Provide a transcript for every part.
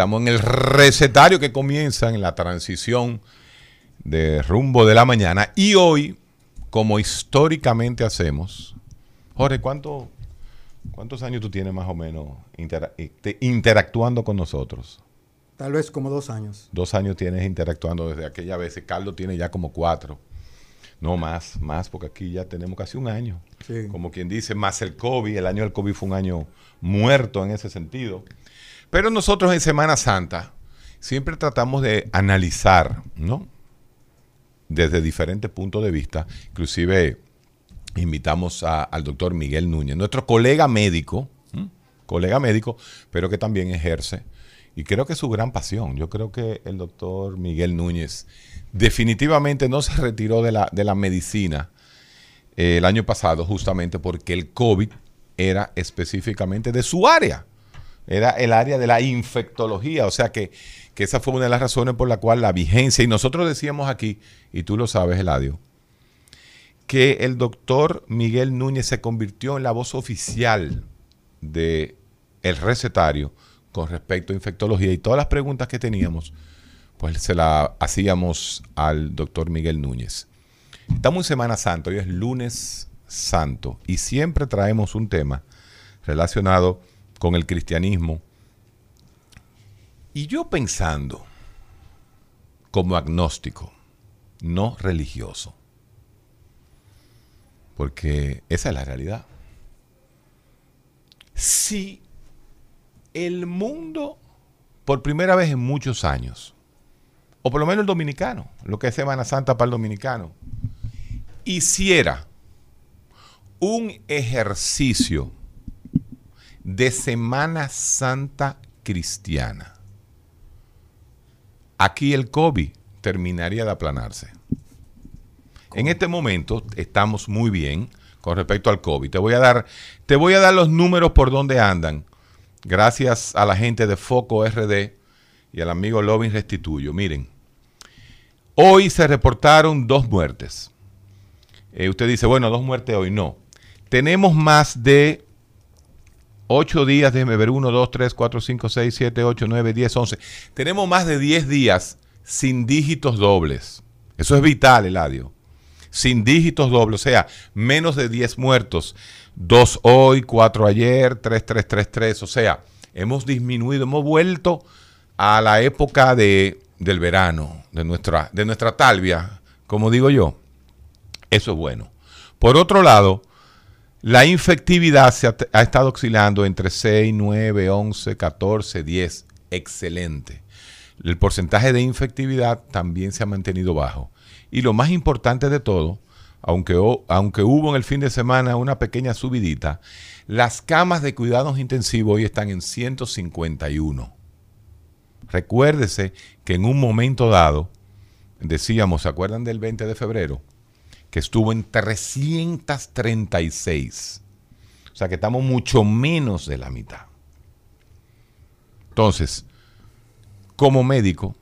Estamos en el recetario que comienza en la transición de rumbo de la mañana y hoy, como históricamente hacemos, Jorge, ¿cuánto, ¿cuántos años tú tienes más o menos intera- te- interactuando con nosotros? Tal vez como dos años. Dos años tienes interactuando desde aquella vez. Carlos tiene ya como cuatro. No más, más, porque aquí ya tenemos casi un año. Sí. Como quien dice, más el COVID. El año del COVID fue un año muerto en ese sentido. Pero nosotros en Semana Santa siempre tratamos de analizar, ¿no? Desde diferentes puntos de vista. Inclusive invitamos al doctor Miguel Núñez, nuestro colega médico, colega médico, pero que también ejerce. Y creo que es su gran pasión. Yo creo que el doctor Miguel Núñez definitivamente no se retiró de la, de la medicina eh, el año pasado justamente porque el COVID era específicamente de su área. Era el área de la infectología. O sea que, que esa fue una de las razones por la cual la vigencia, y nosotros decíamos aquí, y tú lo sabes, Eladio, que el doctor Miguel Núñez se convirtió en la voz oficial de el recetario con respecto a infectología y todas las preguntas que teníamos, pues se las hacíamos al doctor Miguel Núñez. Estamos en Semana Santa, hoy es lunes santo y siempre traemos un tema relacionado con el cristianismo. Y yo pensando como agnóstico, no religioso, porque esa es la realidad. Si el mundo, por primera vez en muchos años, o por lo menos el dominicano, lo que es Semana Santa para el dominicano, hiciera un ejercicio de Semana Santa cristiana, aquí el COVID terminaría de aplanarse. En este momento estamos muy bien con respecto al COVID. Te voy a dar, te voy a dar los números por donde andan. Gracias a la gente de Foco RD y al amigo Lovin Restituyo. Miren, hoy se reportaron dos muertes. Eh, usted dice, bueno, dos muertes hoy. No. Tenemos más de ocho días, déjeme ver, uno, dos, tres, cuatro, cinco, seis, siete, ocho, nueve, diez, once. Tenemos más de diez días sin dígitos dobles. Eso es vital, Eladio. Sin dígitos dobles, o sea, menos de 10 muertos. Dos hoy, cuatro ayer, tres, tres, tres, tres. O sea, hemos disminuido, hemos vuelto a la época de, del verano, de nuestra, de nuestra talvia, como digo yo. Eso es bueno. Por otro lado, la infectividad se ha, estado oscilando entre 6, 9, 11, 14, 10. Excelente. El porcentaje de infectividad también se ha mantenido bajo. Y lo más importante de todo, aunque, aunque hubo en el fin de semana una pequeña subidita, las camas de cuidados intensivos hoy están en 151. Recuérdese que en un momento dado, decíamos, ¿se acuerdan del 20 de febrero? Que estuvo en 336. O sea que estamos mucho menos de la mitad. Entonces, como médico,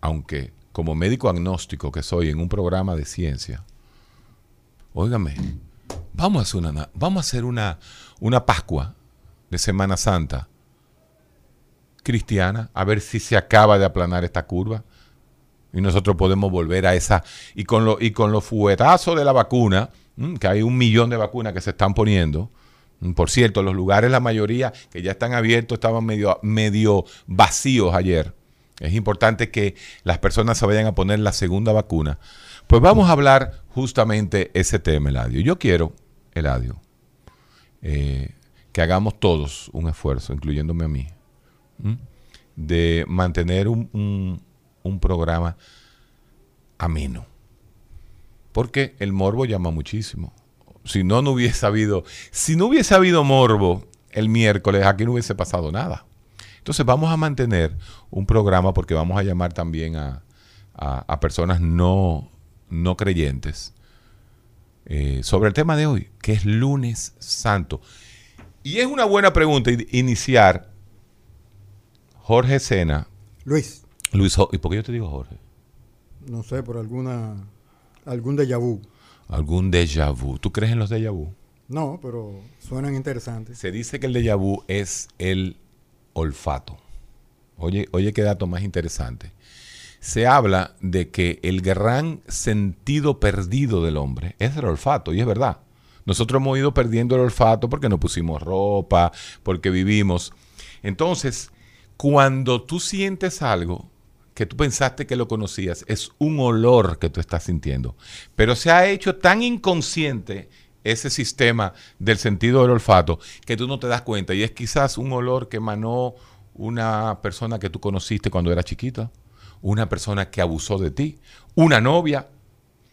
aunque como médico agnóstico que soy en un programa de ciencia, óigame, vamos a hacer una, una Pascua de Semana Santa cristiana, a ver si se acaba de aplanar esta curva. Y nosotros podemos volver a esa. Y con, lo, y con los fuetazos de la vacuna, que hay un millón de vacunas que se están poniendo. Por cierto, los lugares, la mayoría que ya están abiertos, estaban medio, medio vacíos ayer. Es importante que las personas se vayan a poner la segunda vacuna. Pues vamos a hablar justamente ese tema, Eladio. Yo quiero, Eladio, eh, que hagamos todos un esfuerzo, incluyéndome a mí, de mantener un programa ameno. Porque el morbo llama muchísimo. Si no, no hubiese habido, si no hubiese habido morbo el miércoles, aquí no hubiese pasado nada. Entonces vamos a mantener un programa porque vamos a llamar también a, personas no, no creyentes eh, sobre el tema de hoy, que es lunes santo. Y es una buena pregunta iniciar. Jorge Sena. Luis. Luis, ¿y por qué yo te digo Jorge? No sé, por alguna algún déjà vu. Algún déjà vu. ¿Tú crees en los déjà vu? No, pero suenan interesantes. Se dice que el déjà vu es el olfato. Oye, oye qué dato más interesante. Se habla de que el gran sentido perdido del hombre es el olfato, y es verdad. Nosotros hemos ido perdiendo el olfato porque no pusimos ropa, porque vivimos. Entonces, cuando tú sientes algo, que tú pensaste que lo conocías, es un olor que tú estás sintiendo. Pero se ha hecho tan inconsciente ese sistema del sentido del olfato que tú no te das cuenta. Y es quizás un olor que emanó una persona que tú conociste cuando era chiquita, una persona que abusó de ti, una novia.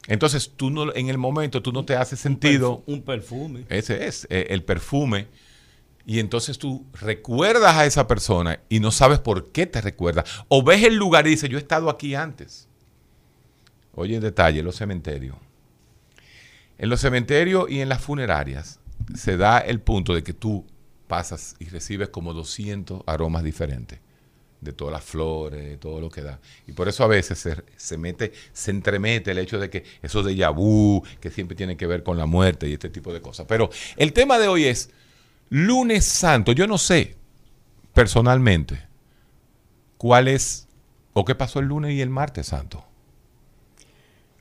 Entonces tú no, en el momento tú no te haces sentido. Un, perfume. Ese es, eh, el perfume y entonces tú recuerdas a esa persona y no sabes por qué te recuerda. O ves el lugar y dices, yo he estado aquí antes. Oye, en detalle, los cementerios. En los cementerios y en las funerarias se da el punto de que tú pasas y recibes como 200 aromas diferentes de todas las flores, de todo lo que da. Y por eso a veces se, se mete, se entremete el hecho de que eso de yabú, que siempre tiene que ver con la muerte y este tipo de cosas. Pero el tema de hoy es Lunes Santo, yo no sé personalmente cuál es o qué pasó el lunes y el martes santo.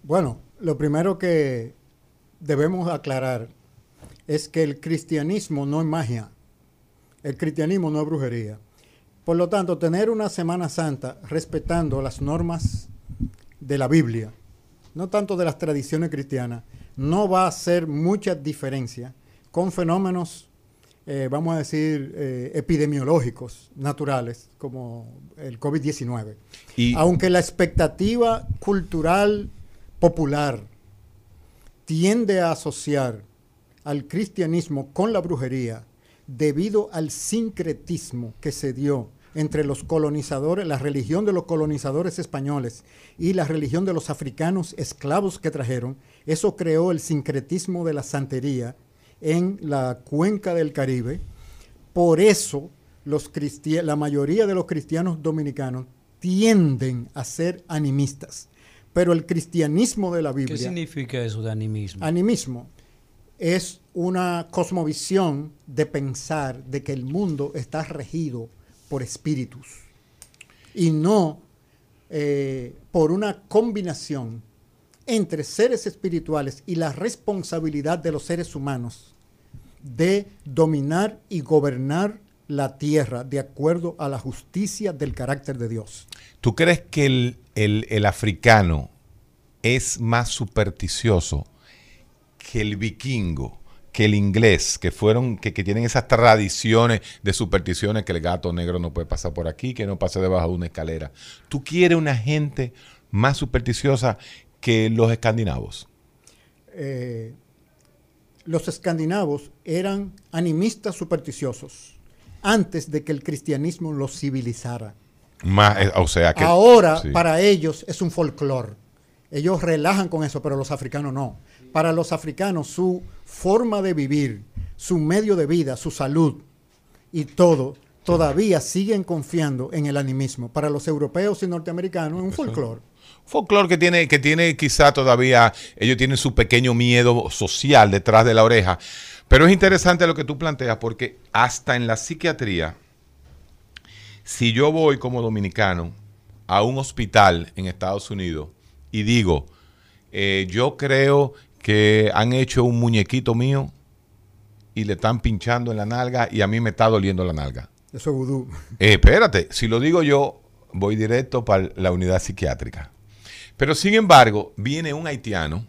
Bueno, lo primero que debemos aclarar es que el cristianismo no es magia, el cristianismo no es brujería. Por lo tanto, tener una Semana Santa respetando las normas de la Biblia, no tanto de las tradiciones cristianas, no va a hacer mucha diferencia con fenómenos eh, vamos a decir, eh, epidemiológicos naturales, como el COVID-19. Aunque la expectativa cultural popular tiende a asociar al cristianismo con la brujería debido al sincretismo que se dio entre los colonizadores, la religión de los colonizadores españoles y la religión de los africanos esclavos que trajeron, eso creó el sincretismo de la santería en la cuenca del Caribe. Por eso los la mayoría de los cristianos dominicanos tienden a ser animistas. Pero el cristianismo de la Biblia... ¿Qué significa eso de animismo? Animismo es una cosmovisión de pensar de que el mundo está regido por espíritus y no eh, por una combinación entre seres espirituales y la responsabilidad de los seres humanos de dominar y gobernar la tierra de acuerdo a la justicia del carácter de Dios. ¿Tú crees que el, africano es más supersticioso que el vikingo? que el inglés, que fueron, que, que, tienen esas tradiciones de supersticiones que el gato negro no puede pasar por aquí, que no pase debajo de una escalera. ¿Tú quieres una gente más supersticiosa que los escandinavos? Eh, los escandinavos eran animistas supersticiosos antes de que el cristianismo los civilizara. Más, eh, o sea que, Ahora, para ellos es un folclore. Ellos relajan con eso, pero los africanos no. Para los africanos, su forma de vivir, su medio de vida, su salud y todo, todavía siguen confiando en el animismo. Para los europeos y norteamericanos es un folclore folclore que tiene, que tiene quizá todavía, ellos tienen su pequeño miedo social detrás de la oreja. Pero es interesante lo que tú planteas porque hasta en la psiquiatría, si yo voy como dominicano a un hospital en Estados Unidos y digo, eh, yo creo que han hecho un muñequito mío y le están pinchando en la nalga y a mí me está doliendo la nalga. Eso es vudú. Eh, espérate, si lo digo yo, voy directo para la unidad psiquiátrica. Pero sin embargo, viene un haitiano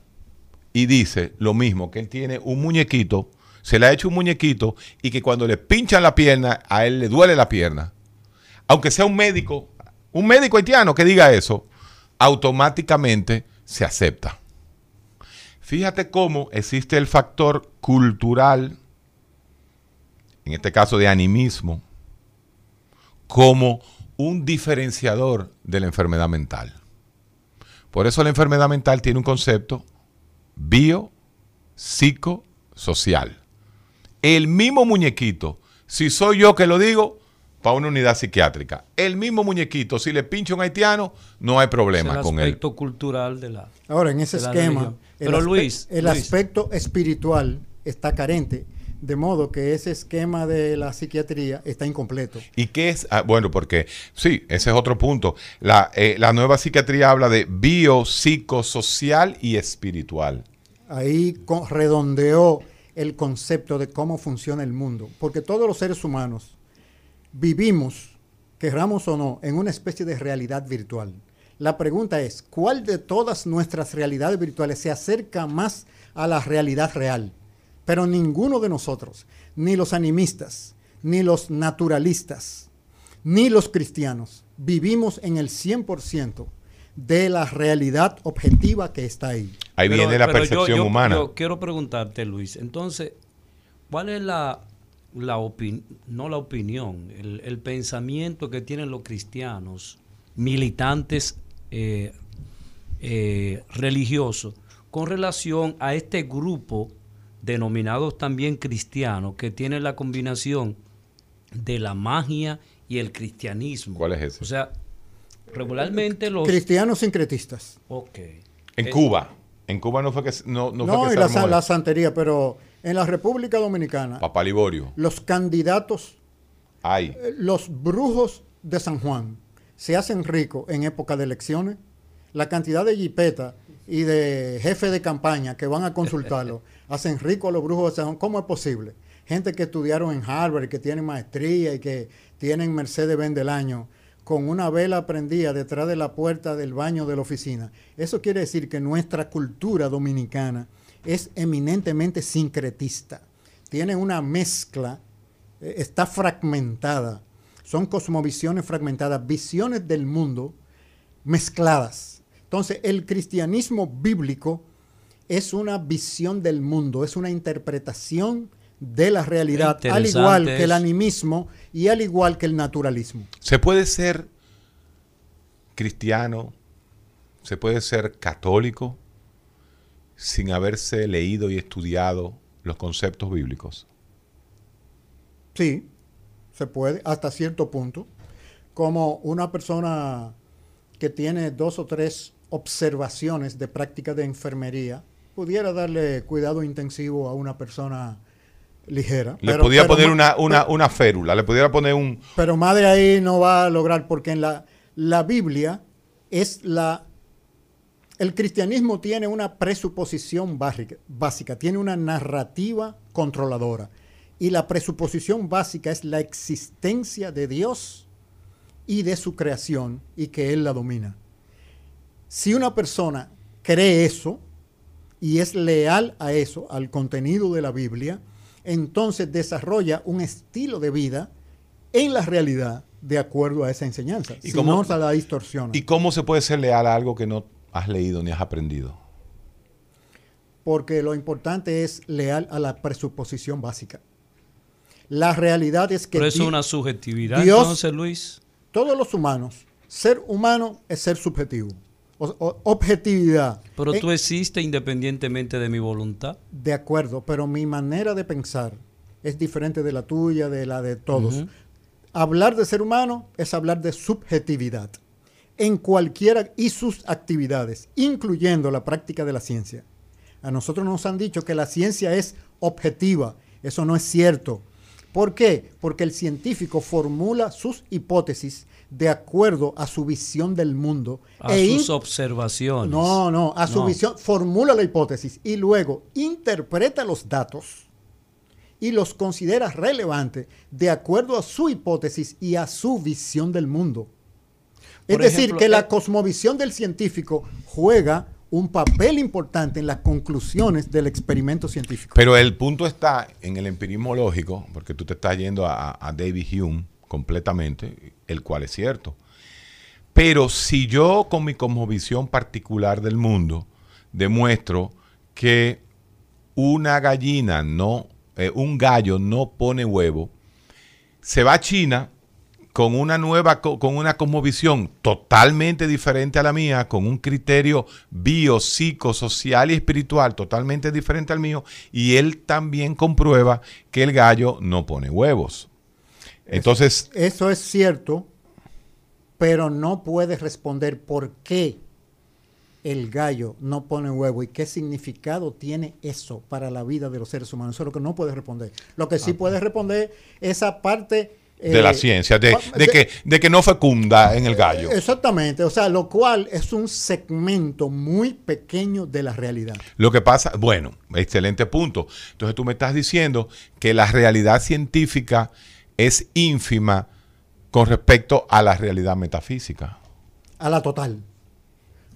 y dice lo mismo, que él tiene un muñequito, se le ha hecho un muñequito y que cuando le pinchan la pierna, a él le duele la pierna. Aunque sea un médico, un médico haitiano que diga eso, automáticamente se acepta. Fíjate cómo existe el factor cultural, en este caso de animismo, como un diferenciador de la enfermedad mental. Por eso la enfermedad mental tiene un concepto bio, psico, social. El mismo muñequito, si soy yo que lo digo, para una unidad psiquiátrica. El mismo muñequito, si le pincho un haitiano, no hay problema Es el con él. aspecto cultural de la. Ahora, en ese esquema, el, Pero aspe- Luis, el Luis, aspecto espiritual está carente, de modo que ese esquema de la psiquiatría está incompleto. ¿Y qué es? Ah, bueno, porque sí, ese es otro punto. La, eh, la nueva psiquiatría habla de bio, psicosocial y espiritual. Ahí redondeó el concepto de cómo funciona el mundo, porque todos los seres humanos vivimos, querramos o no, en una especie de realidad virtual. La pregunta es, ¿cuál de todas nuestras realidades virtuales se acerca más a la realidad real? Pero ninguno de nosotros, ni los animistas, ni los naturalistas, ni los cristianos, vivimos en el 100% de la realidad objetiva que está ahí. Ahí Pero- viene la pero yo- percepción yo- humana. Yo quiero preguntarte, Luis, entonces, ¿cuál es la, la opinión, no la opinión, el, el pensamiento que tienen los cristianos, militantes eh, eh, religiosos, con relación a este grupo denominados también cristianos, que tiene la combinación de la magia y el cristianismo? ¿Cuál es ese? O sea, regularmente los... Cristianos sincretistas. Ok. En Eh, Cuba. En Cuba no fue que, no, no No, fue que y se la, santería, pero en la República Dominicana, Papá Liborio. los candidatos, Ay. eh, los brujos de San Juan, se hacen ricos en época de elecciones. La cantidad de jipeta y de jefes de campaña que van a consultarlo hacen ricos a los brujos de San. ¿Cómo es posible? Gente que estudiaron en Harvard y que tienen maestría y que tienen Mercedes Benz del año con una vela prendida detrás de la puerta del baño de la oficina. Eso quiere decir que nuestra cultura dominicana es eminentemente sincretista. Tiene una mezcla, eh, está fragmentada. Son cosmovisiones fragmentadas, visiones del mundo mezcladas. Entonces, el cristianismo bíblico es una visión del mundo, es una interpretación de la realidad, al igual que el animismo y al igual que el naturalismo. Se puede ser cristiano, se puede ser católico sin haberse leído y estudiado los conceptos bíblicos. Sí, se puede, hasta cierto punto. Como una persona que tiene dos o tres observaciones de práctica de enfermería, pudiera darle cuidado intensivo a una persona ligera. Le Pero- podía pero poner una, una, una férula, le pudiera poner un... Pero más de ahí no va a lograr, porque en la, la Biblia es la... El cristianismo tiene una presuposición básica, básica, tiene una narrativa controladora. Y la presuposición básica es la existencia de Dios y de su creación y que Él la domina. Si una persona cree eso y es leal a eso, al contenido de la Biblia, entonces desarrolla un estilo de vida en la realidad de acuerdo a esa enseñanza. ¿Y si cómo- no se la distorsiona. ¿Y cómo se puede ser leal a algo que no has leído ni has aprendido? porque lo importante es leal a la presuposición básica. La realidad es que Pero eso es una subjetividad, Dios- entonces, Luis. todos los humanos, ser humano es ser subjetivo. O- o- objetividad. Pero Eh, tú existes independientemente de mi voluntad. De acuerdo, pero mi manera de pensar es diferente de la tuya, de la de todos. Hablar de ser humano es hablar de subjetividad en cualquiera y sus actividades, incluyendo la práctica de la ciencia. A nosotros nos han dicho que la ciencia es objetiva. Eso no es cierto, ¿Por qué? Porque el científico formula sus hipótesis de acuerdo a su visión del mundo. A e sus observaciones. no, no, a su No. visión, formula la hipótesis y luego interpreta los datos y los considera relevantes de acuerdo a su hipótesis y a su visión del mundo. Es decir, ejemplo, que la eh, cosmovisión del científico juega un papel importante en las conclusiones del experimento científico. Pero el punto está en el empirismo lógico, porque tú te estás yendo a, a David Hume completamente, el cual es cierto. Pero si yo con mi cosmovisión particular del mundo demuestro que una gallina no, eh, un gallo no pone huevo, se va a China con una nueva, co- con una cosmovisión totalmente diferente a la mía, con un criterio bio, psico, social y espiritual totalmente diferente al mío, y él también comprueba que el gallo no pone huevos. Entonces, Eso es cierto, pero no puedes responder por qué el gallo no pone huevo y qué significado tiene eso para la vida de los seres humanos. Eso es lo que no puedes responder. Lo que sí puedes responder es esa parte... de eh, la ciencia, de, de que, de que no fecunda en el gallo. Exactamente, o sea, lo cual es un segmento muy pequeño de la realidad. Lo que pasa, bueno, excelente punto. Entonces tú me estás diciendo que la realidad científica es ínfima con respecto a la realidad metafísica. A la total.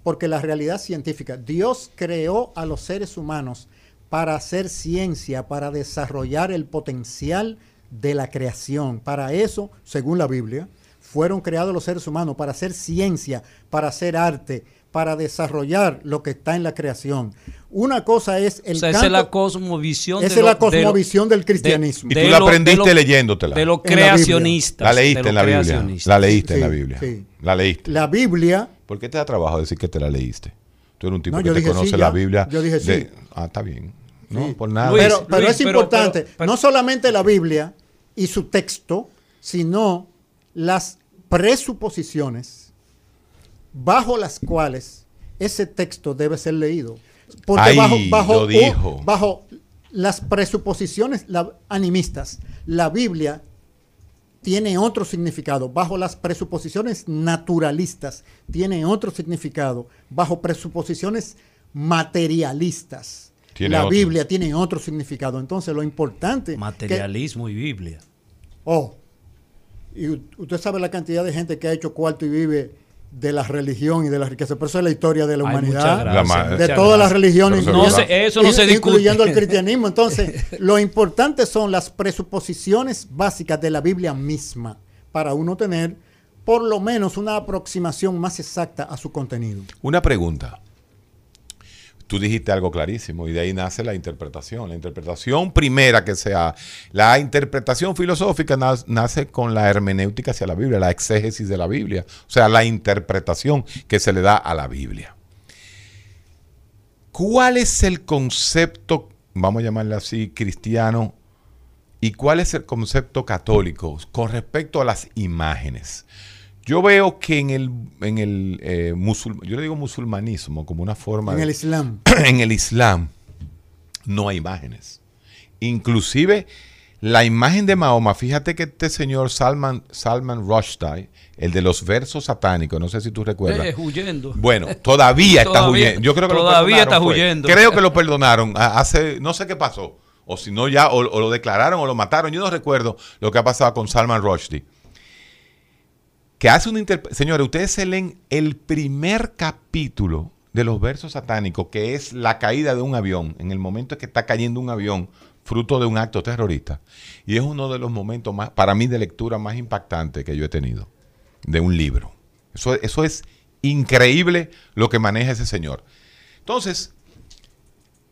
Porque la realidad científica, Dios creó a los seres humanos para hacer ciencia, para desarrollar el potencial de la creación. Para eso, según la Biblia, fueron creados los seres humanos para hacer ciencia, para hacer arte, para desarrollar lo que está en la creación. Una cosa es el o sea, esa es la cosmovisión. esa de es la lo- de lo- cosmovisión del cristianismo. Y tú la aprendiste lo- leyéndotela. De los creacionistas. La leíste en la Biblia. La leíste en la Biblia. sí. La leíste. La Biblia ¿Por qué te da trabajo decir que te la leíste? Tú eres un tipo No, que te conoce sí, la ya. Biblia. Yo dije de- sí. Ah, está bien. No, Sí. por nada. Luis, pero, pero Luis, es pero- importante, pero- pero- no solamente la Biblia y su texto, sino las presuposiciones bajo las cuales ese texto debe ser leído. Porque Ahí bajo, bajo, dijo. bajo las presuposiciones la- animistas, la Biblia tiene otro significado. Bajo las presuposiciones naturalistas, tiene otro significado. Bajo presuposiciones materialistas, Tiene la otro. Biblia tiene otro significado. Entonces, lo importante. que- Materialismo y Biblia. oh, y usted sabe la cantidad de gente que ha hecho cuarto y vive de la religión y de la riqueza. Pero eso es la historia de la Ay, humanidad. gracias, de muchas todas las religiones, No se- eso no se discute. incluyendo el cristianismo. Entonces, lo importante son las presuposiciones básicas de la Biblia misma para uno tener por lo menos una aproximación más exacta a su contenido. Una pregunta. Tú dijiste algo clarísimo y de ahí nace la interpretación. La interpretación primera que sea, la interpretación filosófica nace con la hermenéutica hacia la Biblia, la exégesis de la Biblia, o sea, la interpretación que se le da a la Biblia. ¿Cuál es el concepto, vamos a llamarle así, cristiano, y cuál es el concepto católico con respecto a las imágenes? Yo veo que en el, en el eh, musul- yo le digo musulmanismo como una forma En de- el Islam. en el Islam no hay imágenes. Inclusive la imagen de Mahoma, fíjate que este señor Salman, Salman Rushdie, el de los versos satánicos, no sé si tú recuerdas. Eh, huyendo. Bueno, todavía está huyendo. Yo creo que lo todavía perdonaron, está fue. huyendo. Creo que lo perdonaron. Hace, no sé qué pasó. O si no ya, o, o lo declararon o lo mataron. Yo no recuerdo lo que ha pasado con Salman Rushdie. Que hace una interpretación. Señores, ustedes se leen el primer capítulo de los versos satánicos, que es la caída de un avión, en el momento en que está cayendo un avión, fruto de un acto terrorista. Y es uno de los momentos más, para mí, de lectura más impactantes que yo he tenido de un libro. Eso, eso es increíble lo que maneja ese señor. Entonces,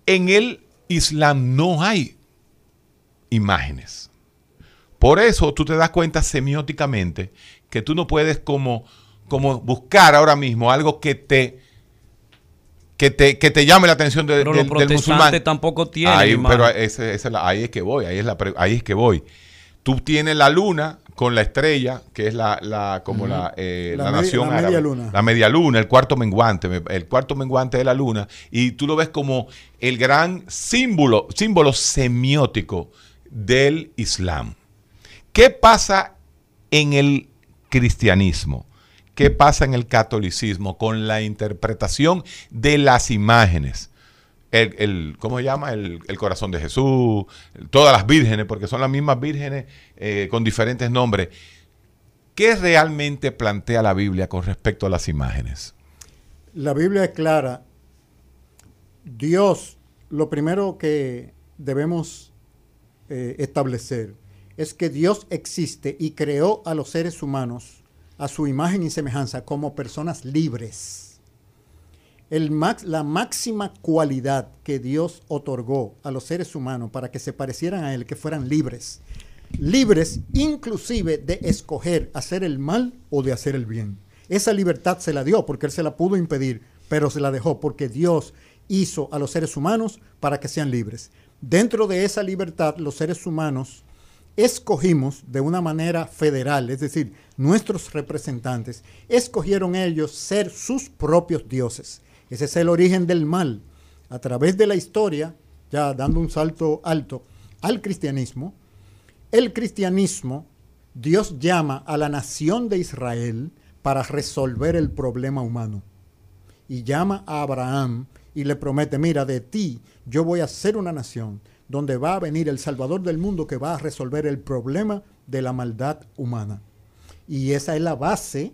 en el Islam no hay imágenes. Por eso tú te das cuenta semióticamente que tú no puedes como, como buscar ahora mismo algo que te, que te, que te llame la atención de- Pero del, los del musulmán. protestantes tampoco tienen Ahí, pero ese- ese ahí es que voy, ahí es, la, ahí es que voy. Tú tienes la luna con la estrella, que es la, la como la, eh, La la nación la media árabe. luna. La media luna, el cuarto menguante, me- el cuarto menguante de la luna, y tú lo ves como el gran símbolo, símbolo semiótico del Islam. ¿Qué pasa en el cristianismo? ¿Qué pasa en el catolicismo con la interpretación de las imágenes? El, ¿Cómo se llama? El, corazón de Jesús, todas las vírgenes, porque son las mismas vírgenes eh, con diferentes nombres. ¿Qué realmente plantea la Biblia con respecto a las imágenes? La Biblia es clara. Dios, lo primero que debemos eh, establecer es que Dios existe y creó a los seres humanos a su imagen y semejanza como personas libres. La máxima cualidad que Dios otorgó a los seres humanos para que se parecieran a Él, que fueran libres. Libres inclusive de escoger hacer el mal o de hacer el bien. Esa libertad se la dio porque Él se la pudo impedir, pero se la dejó porque Dios hizo a los seres humanos para que sean libres. Dentro de esa libertad, los seres humanos escogimos de una manera federal, es decir, nuestros representantes, escogieron ellos ser sus propios dioses. Ese es el origen del mal. A través de la historia, ya dando un salto alto al cristianismo, el cristianismo, Dios llama a la nación de Israel para resolver el problema humano. Y llama a Abraham y le promete, mira, de ti yo voy a ser una nación donde va a venir el Salvador del mundo que va a resolver el problema de la maldad humana. Y esa es la base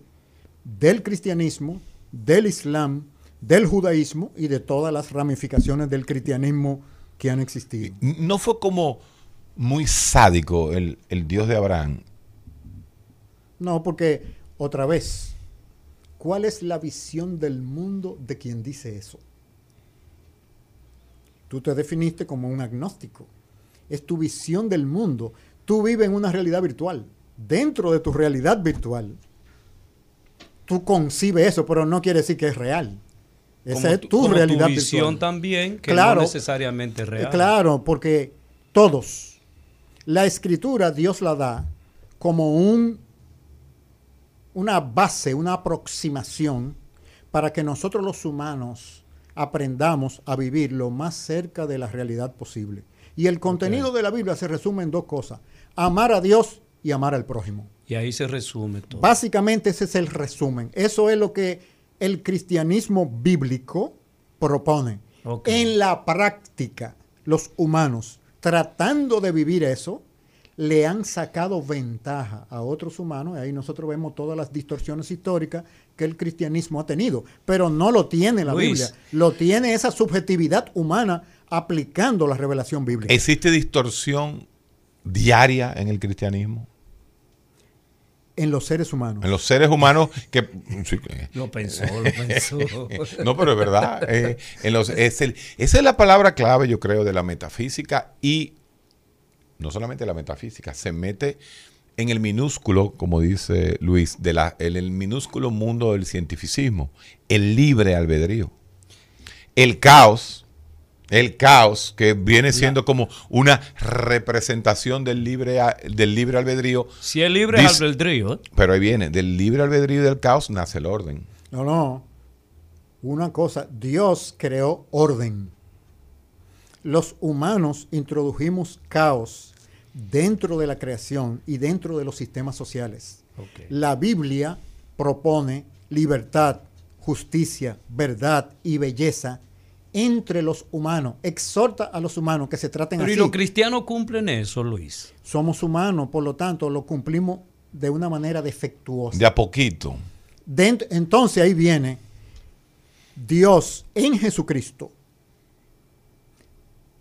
del cristianismo, del islam, del judaísmo y de todas las ramificaciones del cristianismo que han existido. ¿No fue como muy sádico el, el Dios de Abraham? No, porque otra vez, ¿cuál es la visión del mundo de quien dice eso? Tú te definiste como un agnóstico. Es tu visión del mundo. Tú vives en una realidad virtual. Dentro de tu realidad virtual, tú concibes eso, pero no quiere decir que es real. Esa es tu realidad tu visión también, que no necesariamente es real. Claro, porque todos, la escritura Dios la da como un, una base, una aproximación para que nosotros los humanos aprendamos a vivir lo más cerca de la realidad posible. Y el contenido de la Biblia se resume en dos cosas, amar a Dios y amar al prójimo. Y ahí se resume todo. Básicamente ese es el resumen. Eso es lo que el cristianismo bíblico propone. En la práctica, los humanos, tratando de vivir eso, le han sacado ventaja a otros humanos, y ahí nosotros vemos todas las distorsiones históricas que el cristianismo ha tenido, pero no lo tiene la Biblia, lo tiene esa subjetividad humana aplicando la revelación bíblica. ¿Existe distorsión diaria en el cristianismo? En los seres humanos. En los seres humanos que... lo pensó, lo pensó. no, pero es verdad. Eh, en los, es el, esa es la palabra clave, yo creo, de la metafísica y no solamente la metafísica, se mete en el minúsculo, como dice Luis, de la, en el minúsculo mundo del cientificismo, el libre albedrío. El caos, el caos que viene siendo como una representación del libre, del libre albedrío. Si es libre albedrío. ¿eh? Pero ahí viene, del libre albedrío y del caos nace el orden. No, no. Una cosa, Dios creó orden los humanos introdujimos caos dentro de la creación y dentro de los sistemas sociales. La Biblia propone libertad, justicia, verdad y belleza entre los humanos. Exhorta a los humanos que se traten Pero así. ¿y los cristianos cumplen eso, Luis? Somos humanos, por lo tanto, lo cumplimos de una manera defectuosa. De a poquito. entonces ahí viene Dios en Jesucristo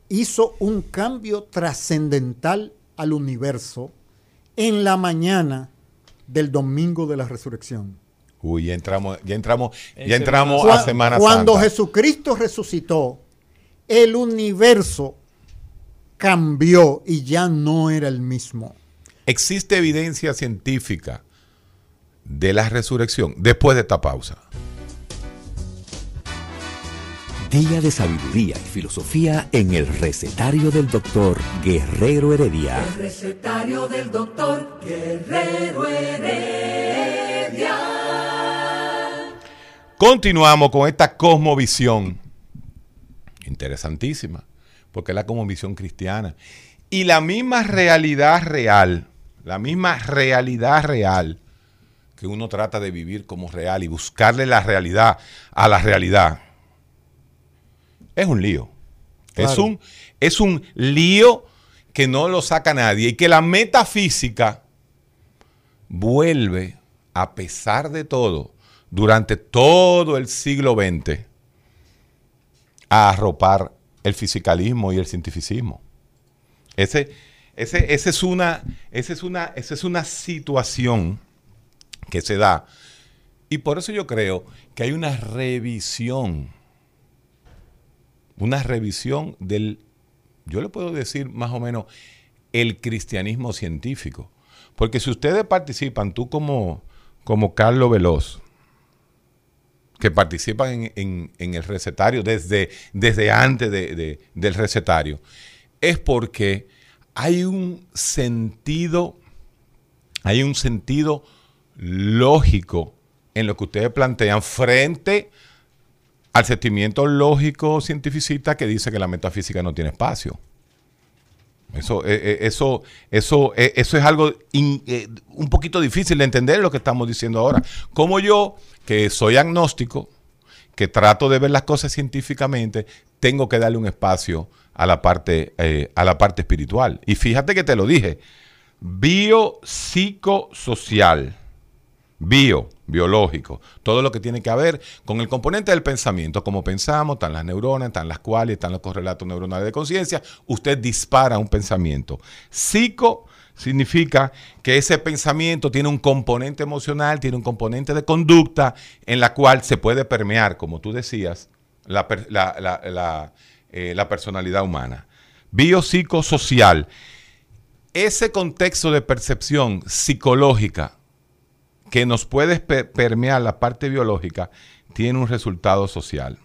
hizo un cambio trascendental al universo en la mañana del domingo de la resurrección. Uy, ya entramos, ya entramos, ya entramos a Semana Cuando Jesucristo resucitó, el universo cambió y ya no era el mismo. ¿Existe evidencia científica de la resurrección después de esta pausa? Día de sabiduría y filosofía en el recetario del doctor Guerrero Heredia. El recetario del doctor Guerrero Heredia. Continuamos con esta cosmovisión interesantísima, porque es la cosmovisión cristiana. Y la misma realidad real, la misma realidad real que uno trata de vivir como real y buscarle la realidad a la realidad, es un lío. Es, un, es un lío que no lo saca nadie y que la metafísica vuelve, a pesar de todo, durante todo el siglo XX, a arropar el fisicalismo y el cientificismo. Ese, ese, es una, es una, esa es una situación que se da. Y por eso yo creo que hay una revisión, una revisión del, yo le puedo decir más o menos, el cristianismo científico. Porque si ustedes participan, tú como, como Carlos Veloz, que participan en, el recetario desde, desde antes del recetario, es porque hay un sentido, hay un sentido lógico en lo que ustedes plantean frente al sentimiento lógico cientificista que dice que la metafísica no tiene espacio. Eso, eh, eh, eso, eso, eh, eso es algo un poquito difícil de entender lo que estamos diciendo ahora. Como yo, que soy agnóstico, que trato de ver las cosas científicamente, tengo que darle un espacio a la parte, a la parte espiritual. Y fíjate que te lo dije, biopsicosocial bio, biológico, todo lo que tiene que ver con el componente del pensamiento, como pensamos, están las neuronas, están las cuales, están los correlatos neuronales de conciencia, usted dispara un pensamiento. Psico significa que ese pensamiento tiene un componente emocional, tiene un componente de conducta en la cual se puede permear, como tú decías, la, eh, la personalidad humana. Biopsicosocial. Ese contexto de percepción psicológica que nos puede permear la parte biológica, tiene un resultado social.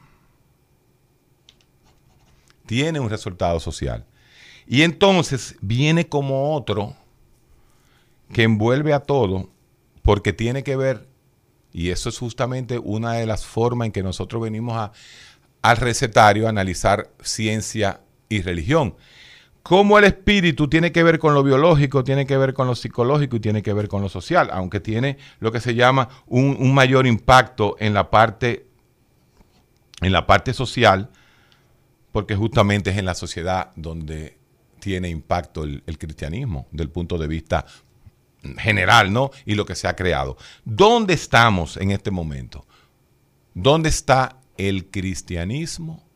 Tiene un resultado social. Y entonces viene como otro que envuelve a todo porque tiene que ver, y eso es justamente una de las formas en que nosotros venimos a, al recetario a analizar ciencia y religión cómo el espíritu tiene que ver con lo biológico, tiene que ver con lo psicológico y tiene que ver con lo social, aunque tiene lo que se llama un, mayor impacto en la parte en la parte social, porque justamente es en la sociedad donde tiene impacto el, el cristianismo, del punto de vista general, ¿no? Y lo que se ha creado. ¿Dónde estamos en este momento? ¿Dónde está el cristianismo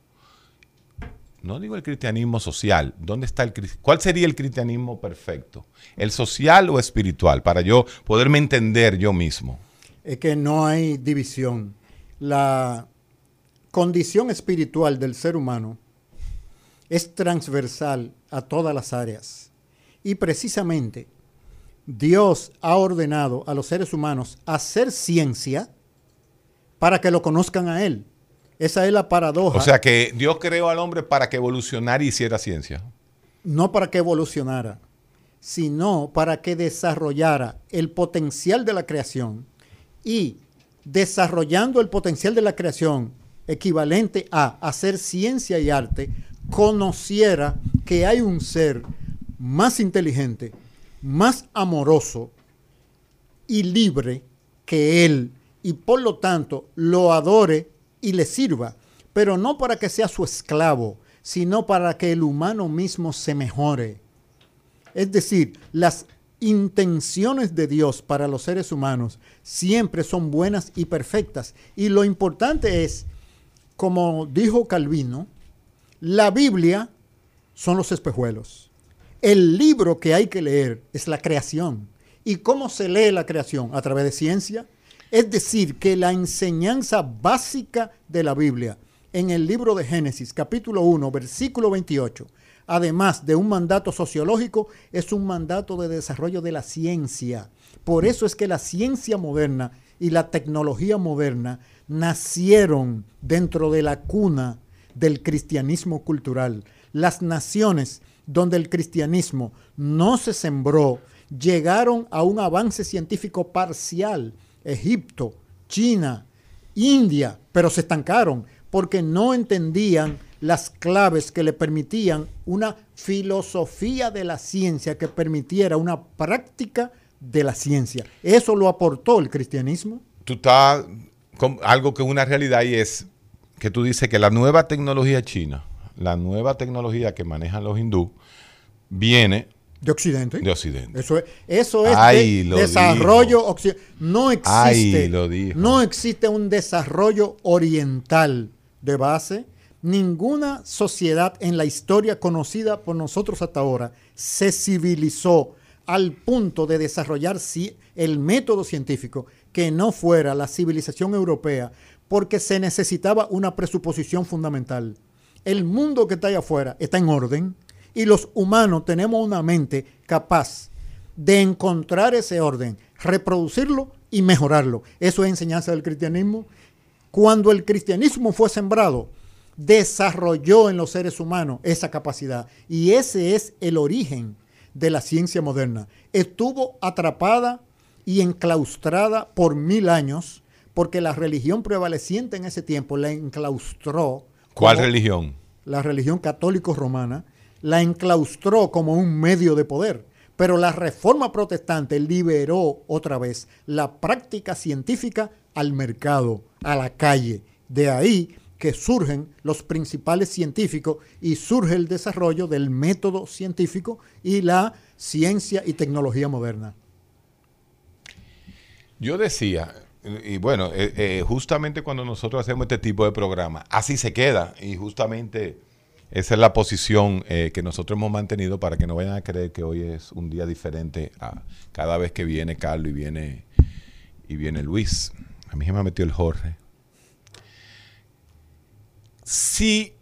no digo el cristianismo social, ¿dónde está el ¿Cuál sería el cristianismo perfecto? ¿El social o espiritual? Para yo poderme entender yo mismo. Es que no hay división. La condición espiritual del ser humano es transversal a todas las áreas. Y precisamente Dios ha ordenado a los seres humanos hacer ciencia para que lo conozcan a Él. Esa es la paradoja. O sea que Dios creó al hombre para que evolucionara y hiciera ciencia. No para que evolucionara, sino para que desarrollara el potencial de la creación y desarrollando el potencial de la creación equivalente a hacer ciencia y arte, conociera que hay un ser más inteligente, más amoroso y libre que él y por lo tanto lo adore y le sirva, pero no para que sea su esclavo, sino para que el humano mismo se mejore. Es decir, las intenciones de Dios para los seres humanos siempre son buenas y perfectas. Y lo importante es, como dijo Calvino, la Biblia son los espejuelos. El libro que hay que leer es la creación. ¿Y cómo se lee la creación? A través de ciencia, es decir, que la enseñanza básica de la Biblia en el libro de Génesis, capítulo 1, versículo 28, además de un mandato sociológico, es un mandato de desarrollo de la ciencia. Por eso es que la ciencia moderna y la tecnología moderna nacieron dentro de la cuna del cristianismo cultural. Las naciones donde el cristianismo no se sembró llegaron a un avance científico parcial Egipto, China, India, pero se estancaron porque no entendían las claves que le permitían una filosofía de la ciencia que permitiera una práctica de la ciencia. Eso lo aportó el cristianismo. Tú estás con algo que es una realidad y es que tú dices que la nueva tecnología china, la nueva tecnología que manejan los hindú, viene de Occidente. De Occidente. Eso es, eso es desarrollo occidental. No existe, no existe un desarrollo oriental de base. Ninguna sociedad en la historia conocida por nosotros hasta ahora se civilizó al punto de desarrollar el método científico que no fuera la civilización europea, porque se necesitaba una presuposición fundamental. El mundo que está ahí afuera está en orden, y los humanos tenemos una mente capaz de encontrar ese orden, reproducirlo y mejorarlo. Eso es enseñanza del cristianismo. Cuando el cristianismo fue sembrado, desarrolló en los seres humanos esa capacidad. Y ese es el origen de la ciencia moderna. Estuvo atrapada y enclaustrada por mil años porque la religión prevaleciente en ese tiempo la enclaustró. ¿Cuál religión? La religión católico romana la enclaustró como un medio de poder. Pero la reforma protestante liberó otra vez la práctica científica al mercado, a la calle. De ahí que surgen los principales científicos y surge el desarrollo del método científico y la ciencia y tecnología moderna. Yo decía, y bueno, eh, eh, justamente cuando nosotros hacemos este tipo de programa, así se queda y justamente esa es la posición eh, que nosotros hemos mantenido para que no vayan a creer que hoy es un día diferente a cada vez que viene Carlos y viene, y viene Luis. A mí se me metió el Jorge. Si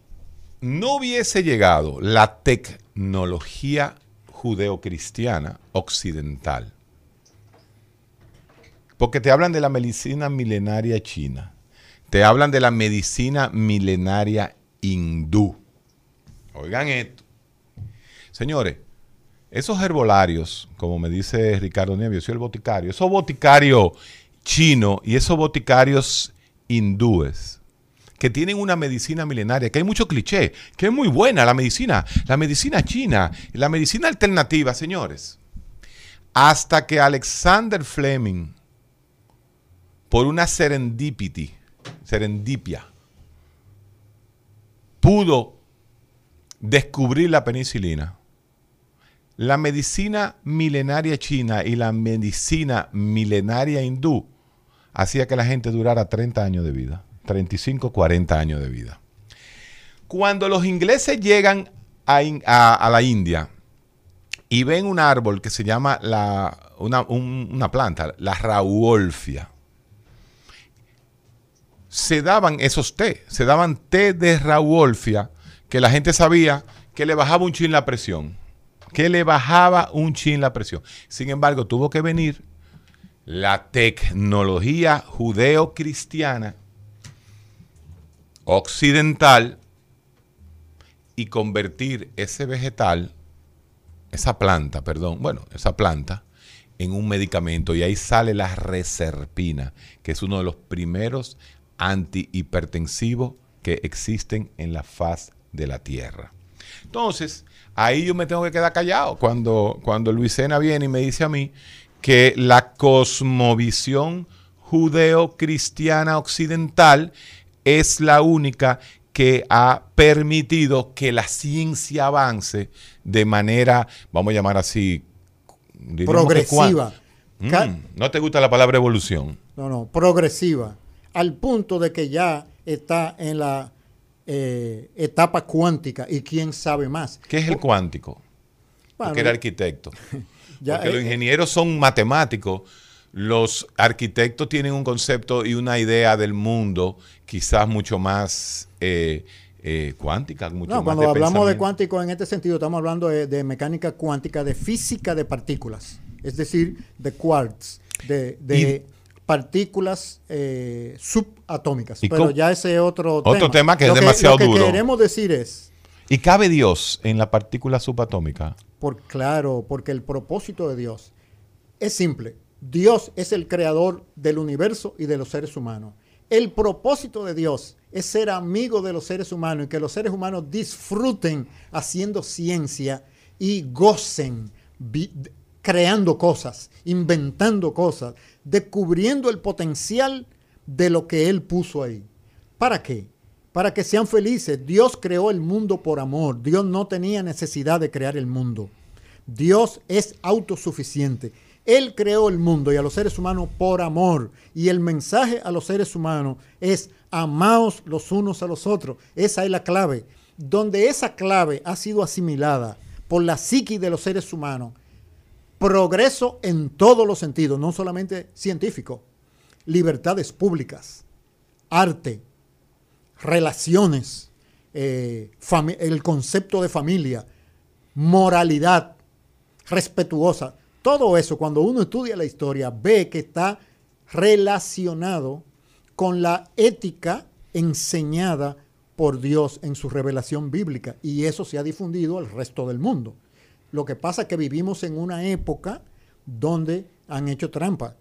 no hubiese llegado la tecnología judeocristiana occidental, porque te hablan de la medicina milenaria china, te hablan de la medicina milenaria hindú, Oigan esto. Señores, esos herbolarios, como me dice Ricardo Nieves, yo soy el boticario, esos boticarios chinos y esos boticarios hindúes, que tienen una medicina milenaria, que hay mucho cliché, que es muy buena la medicina, la medicina china, la medicina alternativa, señores. Hasta que Alexander Fleming, por una serendipity, serendipia, pudo descubrir la penicilina, la medicina milenaria china y la medicina milenaria hindú hacía que la gente durara 30 años de vida, 35, 40 años de vida. Cuando los ingleses llegan a, la India y ven un árbol que se llama la, una, planta, la rauolfia, se daban esos té, se daban té de rauolfia que la gente sabía que le bajaba un chin la presión, que le bajaba un chin la presión. Sin embargo, tuvo que venir la tecnología judeo-cristiana occidental y convertir ese vegetal, esa planta, perdón, bueno, esa planta, en un medicamento. Y ahí sale la reserpina, que es uno de los primeros antihipertensivos que existen en la faz de la tierra. Entonces, ahí yo me tengo que quedar callado cuando, cuando Luisena viene y me dice a mí que la cosmovisión judeo-cristiana occidental es la única que ha permitido que la ciencia avance de manera, vamos a llamar así, progresiva. Mm, ¿No te gusta la palabra evolución? No, no, progresiva. Al punto de que ya está en la eh, etapa cuántica y quién sabe más. ¿Qué es el cuántico? Porque era arquitecto. Porque los ingenieros son matemáticos, los arquitectos tienen un concepto y una idea del mundo quizás mucho más eh, eh, cuántica. Mucho no, cuando hablamos de cuántico en este sentido, estamos hablando de, mecánica cuántica, de física de partículas, es decir, de quarks, de, partículas eh, subatómicas. Pero ya ese otro, otro tema. que es demasiado duro. Lo que queremos decir es... ¿Y cabe Dios en la partícula subatómica? Por claro, porque el propósito de Dios es simple. Dios es el creador del universo y de los seres humanos. El propósito de Dios es ser amigo de los seres humanos y que los seres humanos disfruten haciendo ciencia y gocen creando cosas, inventando cosas, descubriendo el potencial de lo que Él puso ahí. ¿Para qué? Para que sean felices. Dios creó el mundo por amor. Dios no tenía necesidad de crear el mundo. Dios es autosuficiente. Él creó el mundo y a los seres humanos por amor. Y el mensaje a los seres humanos es amaos los unos a los otros. Esa es la clave. Donde esa clave ha sido asimilada por la psiqui de los seres humanos, progreso en todos los sentidos, no solamente científico, libertades públicas, arte, relaciones, eh, el concepto de familia, moralidad respetuosa. Todo eso, cuando uno estudia la historia, ve que está relacionado con la ética enseñada por Dios en su revelación bíblica. Y eso se ha difundido al resto del mundo. Lo que pasa es que vivimos en una época donde han hecho trampa.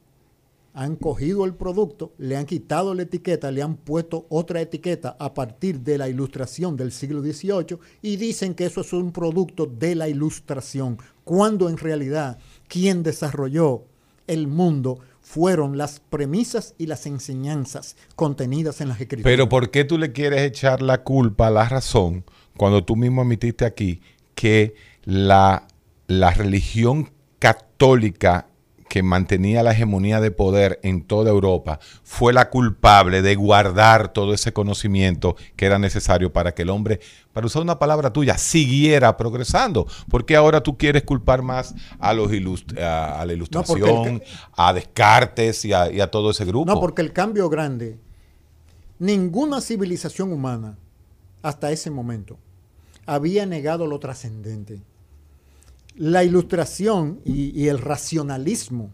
Han cogido el producto, le han quitado la etiqueta, le han puesto otra etiqueta a partir de la ilustración del siglo XVIII y dicen que eso es un producto de la ilustración, cuando en realidad quien desarrolló el mundo fueron las premisas y las enseñanzas contenidas en las escrituras. Pero ¿por qué tú le quieres echar la culpa a la razón cuando tú mismo admitiste aquí que la, la religión católica que mantenía la hegemonía de poder en toda Europa, fue la culpable de guardar todo ese conocimiento que era necesario para que el hombre, para usar una palabra tuya, siguiera progresando. Porque ahora tú quieres culpar más a, los a, la ilustración, a Descartes y a, y a todo ese grupo? No, porque el cambio grande, ninguna civilización humana hasta ese momento había negado lo trascendente la ilustración y, el racionalismo,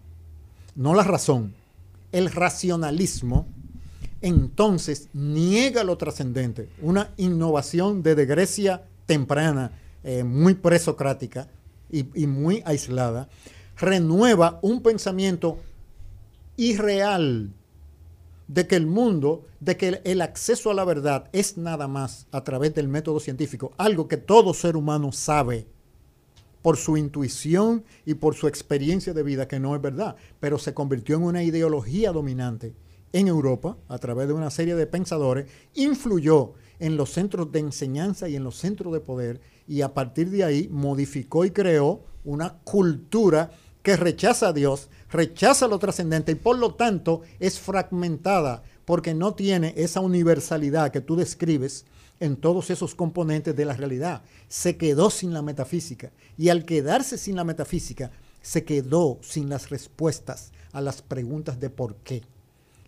no la razón, el racionalismo, entonces niega lo trascendente, una innovación desde Grecia temprana, eh, muy presocrática y, y, muy aislada, renueva un pensamiento irreal de que el mundo, de que el acceso a la verdad es nada más a través del método científico, algo que todo ser humano sabe por su intuición y por su experiencia de vida, que no es verdad, pero se convirtió en una ideología dominante en Europa a través de una serie de pensadores, influyó en los centros de enseñanza y en los centros de poder y a partir de ahí modificó y creó una cultura que rechaza a Dios, rechaza lo trascendente y por lo tanto es fragmentada porque no tiene esa universalidad que tú describes en todos esos componentes de la realidad. Se quedó sin la metafísica. Y al quedarse sin la metafísica, se quedó sin las respuestas a las preguntas de por qué.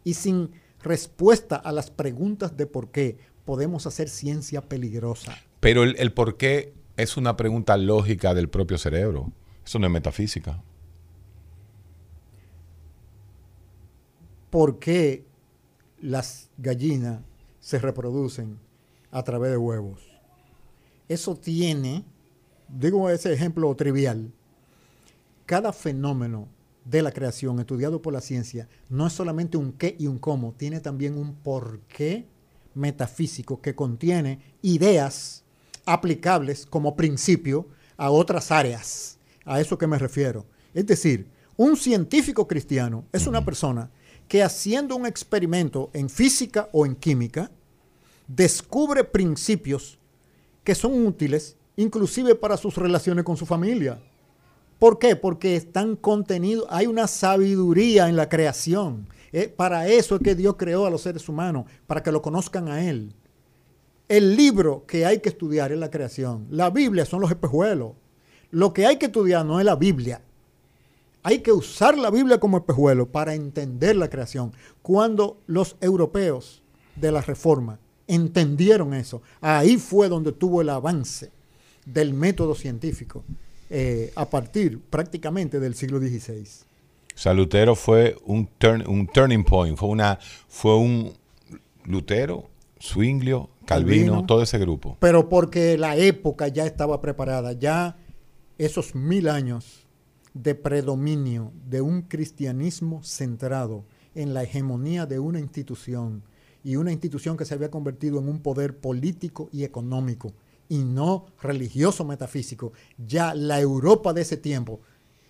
Y sin respuesta a las preguntas de por qué, podemos hacer ciencia peligrosa. Pero el, el por qué es una pregunta lógica del propio cerebro. Eso no es metafísica. ¿Por qué las gallinas se reproducen a través de huevos. Eso tiene, digo ese ejemplo trivial, cada fenómeno de la creación estudiado por la ciencia no es solamente un qué y un cómo, tiene también un por qué metafísico que contiene ideas aplicables como principio a otras áreas. A eso que me refiero. Es decir, un científico cristiano es una persona que haciendo un experimento en física o en química, descubre principios que son útiles inclusive para sus relaciones con su familia. ¿Por qué? Porque están contenidos, hay una sabiduría en la creación. Eh, para eso es que Dios creó a los seres humanos, para que lo conozcan a Él. El libro que hay que estudiar es la creación. La Biblia son los espejuelos. Lo que hay que estudiar no es la Biblia. Hay que usar la Biblia como espejuelo para entender la creación. Cuando los europeos de la Reforma entendieron eso. Ahí fue donde tuvo el avance del método científico eh, a partir prácticamente del siglo XVI. O sea, Lutero fue un, un turning point, fue, una, fue un Lutero, Zwinglio, Calvino, todo ese grupo. Pero porque la época ya estaba preparada, ya esos mil años de predominio de un cristianismo centrado en la hegemonía de una institución, y una institución que se había convertido en un poder político y económico y no religioso metafísico. Ya la Europa de ese tiempo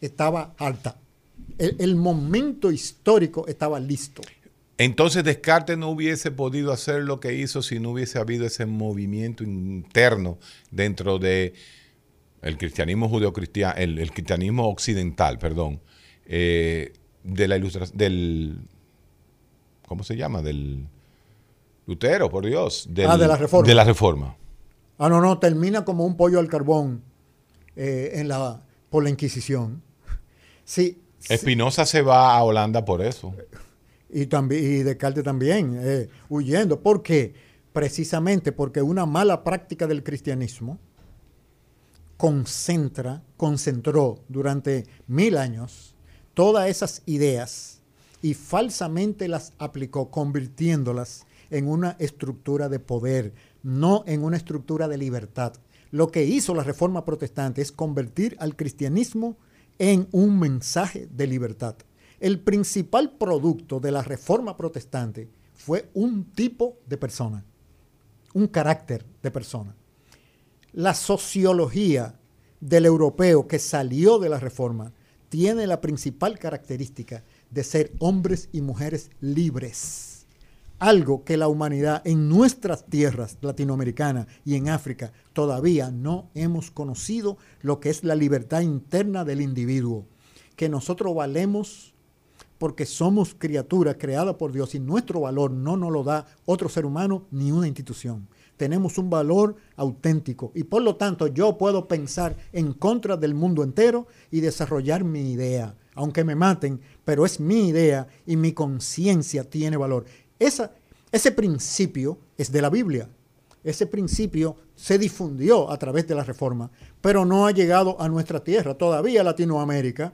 estaba alta. El, momento histórico estaba listo. Entonces Descartes no hubiese podido hacer lo que hizo si no hubiese habido ese movimiento interno dentro de el cristianismo judeocristiano, el, el cristianismo occidental, perdón, eh, de la ilustración, del, ¿cómo se llama? Del Lutero, por Dios. Del, Ah, de la Reforma. De la reforma. Ah, no, no, termina como un pollo al carbón eh, en la, por la Inquisición. Sí. sí, Espinosa se va a Holanda por eso. y, también, y Descartes también, eh, huyendo. ¿Por qué? Precisamente porque una mala práctica del cristianismo concentra, concentró durante mil años todas esas ideas y falsamente las aplicó, convirtiéndolas en una estructura de poder, no en una estructura de libertad. Lo que hizo la reforma protestante es convertir al cristianismo en un mensaje de libertad. El principal producto de la reforma protestante fue un tipo de persona, un carácter de persona. La sociología del europeo que salió de la reforma tiene la principal característica de ser hombres y mujeres libres. Algo que la humanidad en nuestras tierras latinoamericanas y en África todavía no hemos conocido lo que es la libertad interna del individuo. Que nosotros valemos porque somos criaturas creadas por Dios y nuestro valor no nos lo da otro ser humano ni una institución. Tenemos un valor auténtico y por lo tanto yo puedo pensar en contra del mundo entero y desarrollar mi idea, aunque me maten, pero es mi idea y mi conciencia tiene valor. Esa, ese principio es de la Biblia. Ese principio se difundió a través de la reforma, pero no ha llegado a nuestra tierra. Todavía Latinoamérica,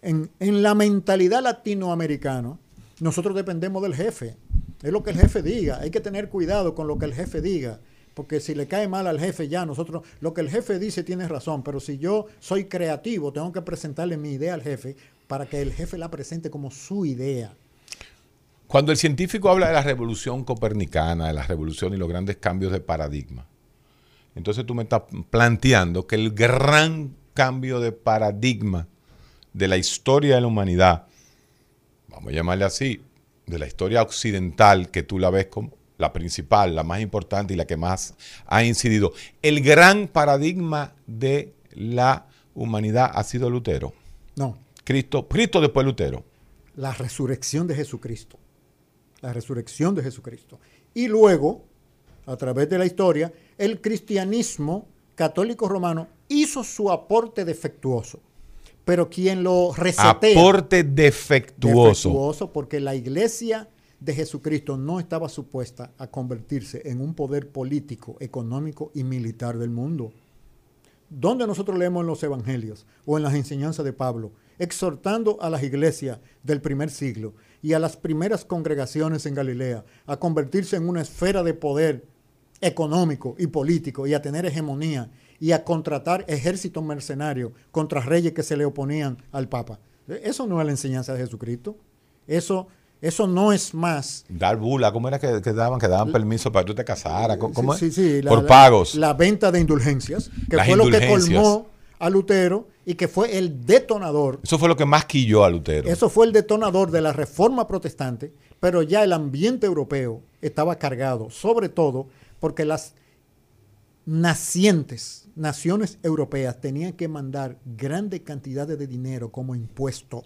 en, en la mentalidad latinoamericana, nosotros dependemos del jefe. Es lo que el jefe diga. Hay que tener cuidado con lo que el jefe diga. Porque si le cae mal al jefe ya, nosotros, lo que el jefe dice tiene razón, pero si yo soy creativo, tengo que presentarle mi idea al jefe para que el jefe la presente como su idea. Cuando el científico habla de la revolución copernicana, de la revolución y los grandes cambios de paradigma, entonces tú me estás planteando que el gran cambio de paradigma de la historia de la humanidad, vamos a llamarle así, de la historia occidental, que tú la ves como la principal, la más importante y la que más ha incidido, el gran paradigma de la humanidad ha sido Lutero. No, Cristo, Cristo después de Lutero. la resurrección de Jesucristo. La resurrección de Jesucristo. Y luego, a través de la historia, el cristianismo católico romano hizo su aporte defectuoso. Pero quien lo resetea... Aporte defectuoso. defectuoso porque la iglesia de Jesucristo no estaba supuesta a convertirse en un poder político, económico y militar del mundo. ¿Dónde nosotros leemos en los evangelios o en las enseñanzas de Pablo, exhortando a las iglesias del primer siglo y a las primeras congregaciones en Galilea a convertirse en una esfera de poder económico y político y a tener hegemonía y a contratar ejércitos mercenarios contra reyes que se le oponían al Papa? Eso no es la enseñanza de Jesucristo. Eso, eso no es más Dar bula, ¿cómo era que, que daban? Que daban permiso para que tú te casaras. ¿Cómo- cómo Sí, sí, sí, la- Por pagos. La venta de indulgencias, que Las fue lo que colmó a Lutero y que fue el detonador. Eso fue lo que más quilló a Lutero. Eso fue el detonador de la reforma protestante, pero ya el ambiente europeo estaba cargado, sobre todo porque las nacientes, naciones europeas tenían que mandar grandes cantidades de dinero como impuesto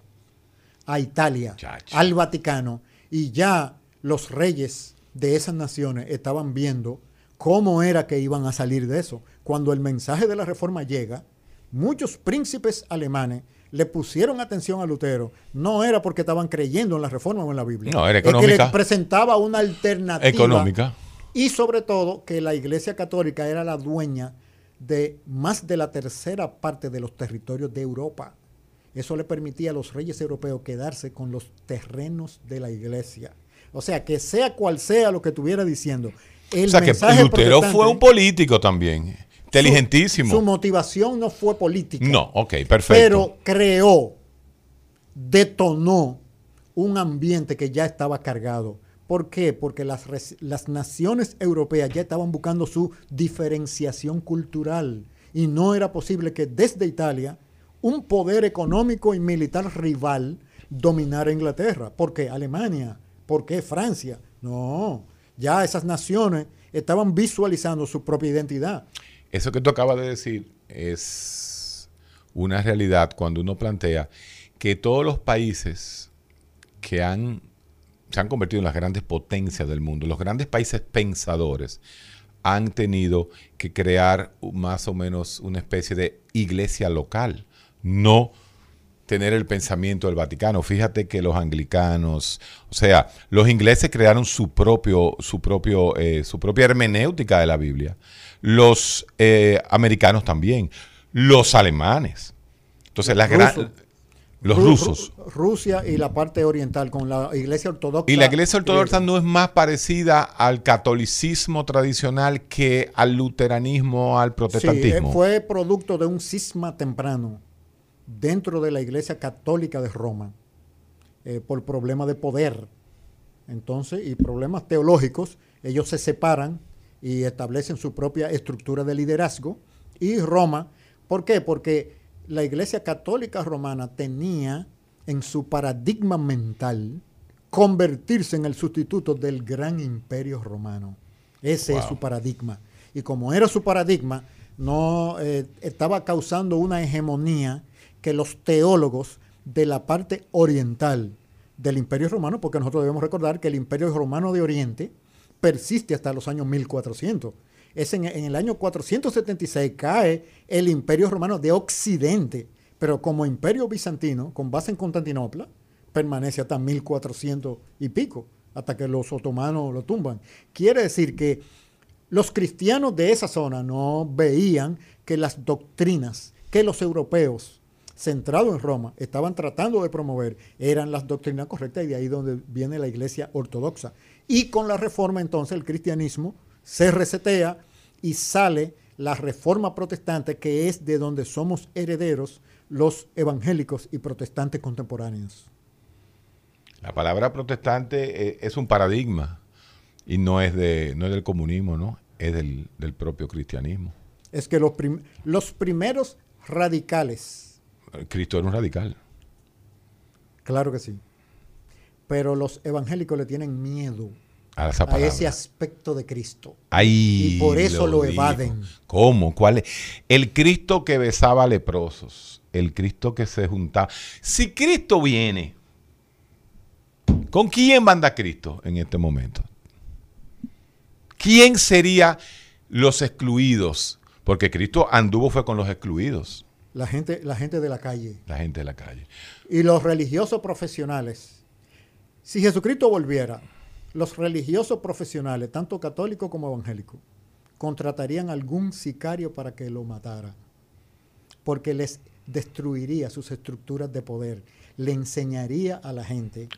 a Italia, al Vaticano, y ya los reyes de esas naciones estaban viendo cómo era que iban a salir de eso. Cuando el mensaje de la reforma llega, muchos príncipes alemanes le pusieron atención a Lutero. No era porque estaban creyendo en la reforma o en la Biblia. No, era Es que económica. le presentaba una alternativa. Económica. Y sobre todo que la Iglesia Católica era la dueña de más de la tercera parte de los territorios de Europa. Eso le permitía a los reyes europeos quedarse con los terrenos de la Iglesia. O sea, que sea cual sea lo que estuviera diciendo, el o sea que Lutero fue un político también. Inteligentísimo. Su, su motivación no fue política. no, ok, perfecto. Pero creó, detonó un ambiente que ya estaba cargado ¿Por qué? Porque las, las naciones europeas ya estaban buscando su diferenciación cultural y no era posible que desde Italia un poder económico y militar rival dominara Inglaterra. ¿Por qué Alemania? ¿Por qué Francia? No, ya esas naciones estaban visualizando su propia identidad. Eso que tú acabas de decir es una realidad cuando uno plantea que todos los países que han se han convertido en las grandes potencias del mundo, los grandes países pensadores han tenido que crear más o menos una especie de iglesia local, no tener el pensamiento del Vaticano. Fíjate que los anglicanos, o sea, los ingleses crearon su propio, su propio, eh, su propia hermenéutica de la Biblia. Los eh, americanos también, los alemanes. Entonces, las grandes los rusos. Rusia y la parte oriental con la iglesia ortodoxa. Y la iglesia ortodoxa no es más parecida al catolicismo tradicional que al luteranismo, al protestantismo. Sí, fue producto de un cisma temprano dentro de la iglesia católica de Roma eh, por problemas de poder. Entonces, y problemas teológicos, ellos se separan y establecen su propia estructura de liderazgo. Y Roma, ¿por qué? Porque la Iglesia Católica Romana tenía en su paradigma mental convertirse en el sustituto del gran imperio romano. Ese es su paradigma. Y como era su paradigma, no eh, estaba causando una hegemonía que los teólogos de la parte oriental del imperio romano, porque nosotros debemos recordar que el imperio romano de Oriente persiste hasta los años 1400 es en, el año 476 cae el imperio romano de Occidente, pero como imperio bizantino, con base en Constantinopla, permanece hasta 1400 y pico, hasta que los otomanos lo tumban. Quiere decir que los cristianos de esa zona no veían que las doctrinas que los europeos, centrados en Roma, estaban tratando de promover, eran las doctrinas correctas y de ahí donde viene la iglesia ortodoxa. Y con la reforma entonces el cristianismo se resetea y sale la reforma protestante, que es de donde somos herederos los evangélicos y protestantes contemporáneos. La palabra protestante eh, es un paradigma y no es, de, no es del comunismo, ¿no? Es del, propio cristianismo. Es que los, los primeros radicales. Cristo era un radical. Claro que sí. Pero los evangélicos le tienen miedo a, ese aspecto de Cristo. y por eso lo, evaden. ¿Cómo? ¿Cuál es? El Cristo que besaba leprosos, el Cristo que se juntaba. Si Cristo viene, ¿con quién manda Cristo en este momento? ¿Quién sería los excluidos? Porque Cristo anduvo fue con los excluidos. La gente, la gente de la calle. La gente de la calle. Y los religiosos profesionales. Si Jesucristo volviera, los religiosos profesionales, tanto católicos como evangélicos, contratarían algún sicario para que lo matara, porque les destruiría sus estructuras de poder, le enseñaría a la gente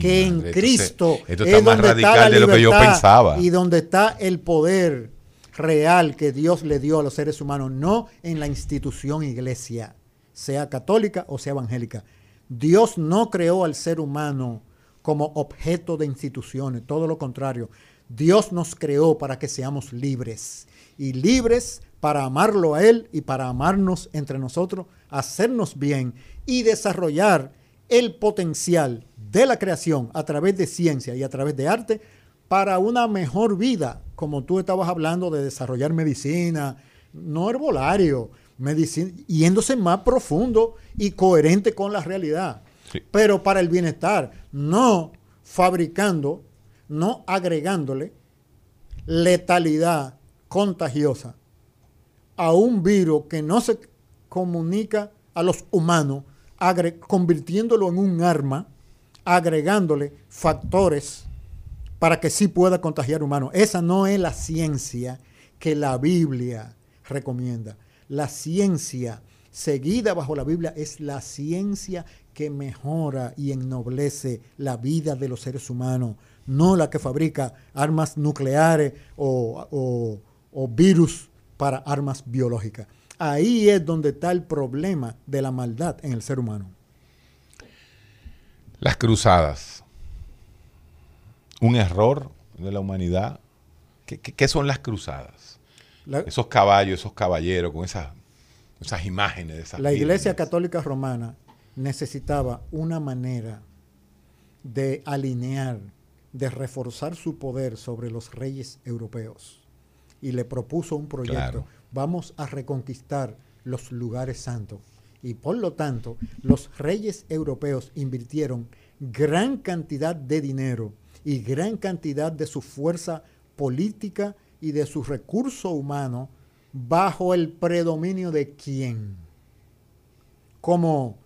que en Cristo esto, está más radical de lo que yo pensaba y donde está el poder real que Dios le dio a los seres humanos, no en la institución iglesia, sea católica o sea evangélica. Dios no creó al ser humano como objeto de instituciones, todo lo contrario. Dios nos creó para que seamos libres y libres para amarlo a Él y para amarnos entre nosotros, hacernos bien y desarrollar el potencial de la creación a través de ciencia y a través de arte para una mejor vida, como tú estabas hablando de desarrollar medicina, no herbolario, medicina, yéndose más profundo y coherente con la realidad pero para el bienestar, no fabricando, no agregándole letalidad contagiosa a un virus que no se comunica a los humanos, convirtiéndolo en un arma, agregándole factores para que sí pueda contagiar humanos. Esa no es la ciencia que la Biblia recomienda. La ciencia seguida bajo la Biblia es la ciencia que mejora y ennoblece la vida de los seres humanos, no la que fabrica armas nucleares o, virus para armas biológicas. Ahí es donde está el problema de la maldad en el ser humano. Las cruzadas. un error de la humanidad? ¿Qué, qué- qué son las cruzadas? La, Esos caballos, esos caballeros con esas, esas imágenes de esas la Iglesia. Católica Romana necesitaba una manera de alinear, de reforzar su poder sobre los reyes europeos. Y le propuso un proyecto. Claro. Vamos a reconquistar los lugares santos. Y por lo tanto, los reyes europeos invirtieron gran cantidad de dinero y gran cantidad de su fuerza política y de su recurso humano bajo el predominio de quién? Como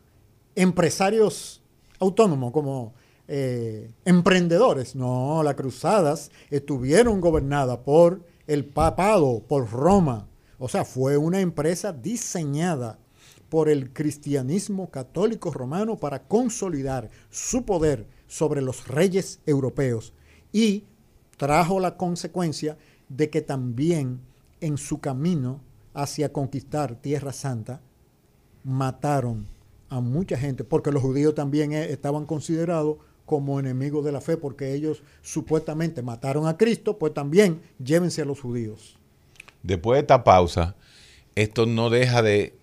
empresarios autónomos, como eh, emprendedores. No, las cruzadas estuvieron gobernadas por el papado, por Roma. O sea, fue una empresa diseñada por el cristianismo católico romano para consolidar su poder sobre los reyes europeos y trajo la consecuencia de que también en su camino hacia conquistar Tierra Santa mataron a mucha gente, porque los judíos también eh, estaban considerados como enemigos de la fe, porque ellos supuestamente mataron a Cristo, pues también llévense a los judíos. Después de esta pausa, esto no deja de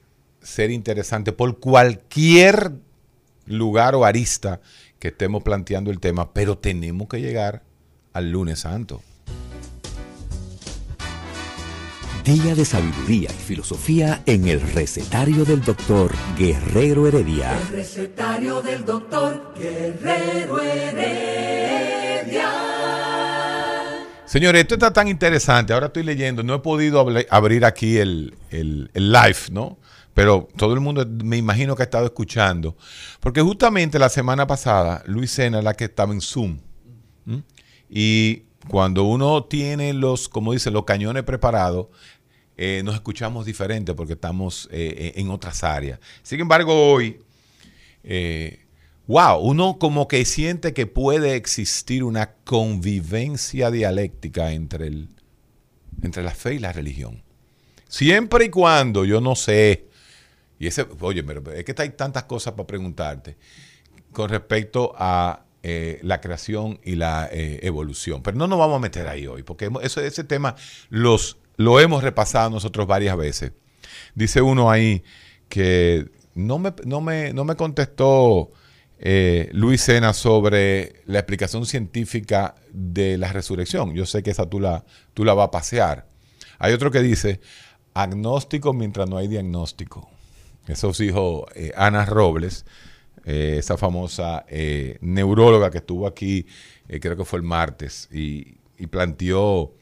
ser interesante por cualquier lugar o arista que estemos planteando el tema, pero tenemos que llegar al lunes santo. Día de sabiduría y filosofía en el recetario del doctor Guerrero Heredia. El recetario del doctor Guerrero Heredia. Señores, esto está tan interesante. Ahora estoy leyendo, no he podido abri- abrir aquí el, el- el live, ¿no? Pero todo el mundo me imagino que ha estado escuchando. Porque justamente la semana pasada, Luis Sena es la que estaba en Zoom. Y cuando uno tiene los, como dice, los cañones preparados, eh, nos escuchamos diferente porque estamos eh, en otras áreas. Sin embargo, hoy, eh, wow, uno como que siente que puede existir una convivencia dialéctica entre, el, entre la fe y la religión. Siempre y cuando yo no sé, y ese, oye, pero es que hay tantas cosas para preguntarte con respecto a eh, la creación y la eh, evolución. Pero no nos vamos a meter ahí hoy, porque eso, ese tema los, lo hemos repasado nosotros varias veces. Dice uno ahí que no me, no me, no me contestó eh, Luis Sena sobre la explicación científica de la resurrección. Yo sé que esa tú la, tú la vas a pasear. Hay otro que dice, agnóstico mientras no hay diagnóstico. Eso dijo eh, Ana Robles, eh, esa famosa eh, neuróloga que estuvo aquí, creo que fue el martes, y, y planteó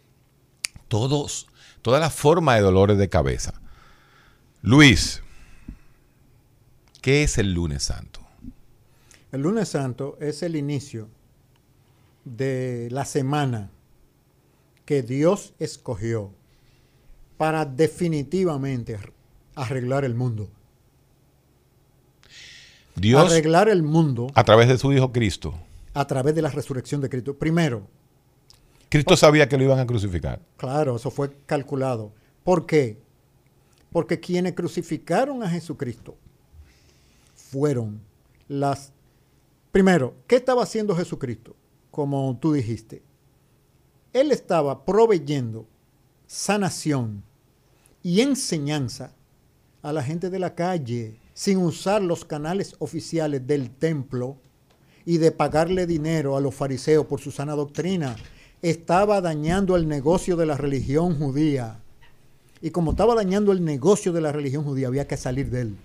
todos, toda la forma de dolores de cabeza. Luis, ¿qué es el lunes santo? El lunes santo es el inicio de la semana que Dios escogió para definitivamente arreglar el mundo. Dios, Arreglar el mundo a través de su Hijo Cristo, a través de la resurrección de Cristo. Primero, Cristo sabía que lo iban a crucificar. Claro, eso fue calculado. ¿Por qué? Porque quienes crucificaron a Jesucristo fueron las... Primero, ¿qué estaba haciendo Jesucristo? Como tú dijiste. Él estaba proveyendo sanación y enseñanza a la gente de la calle sin usar los canales oficiales del templo y de pagarle dinero a los fariseos por su sana doctrina. Estaba dañando el negocio de la religión judía. Y como estaba dañando el negocio de la religión judía, había que salir de él.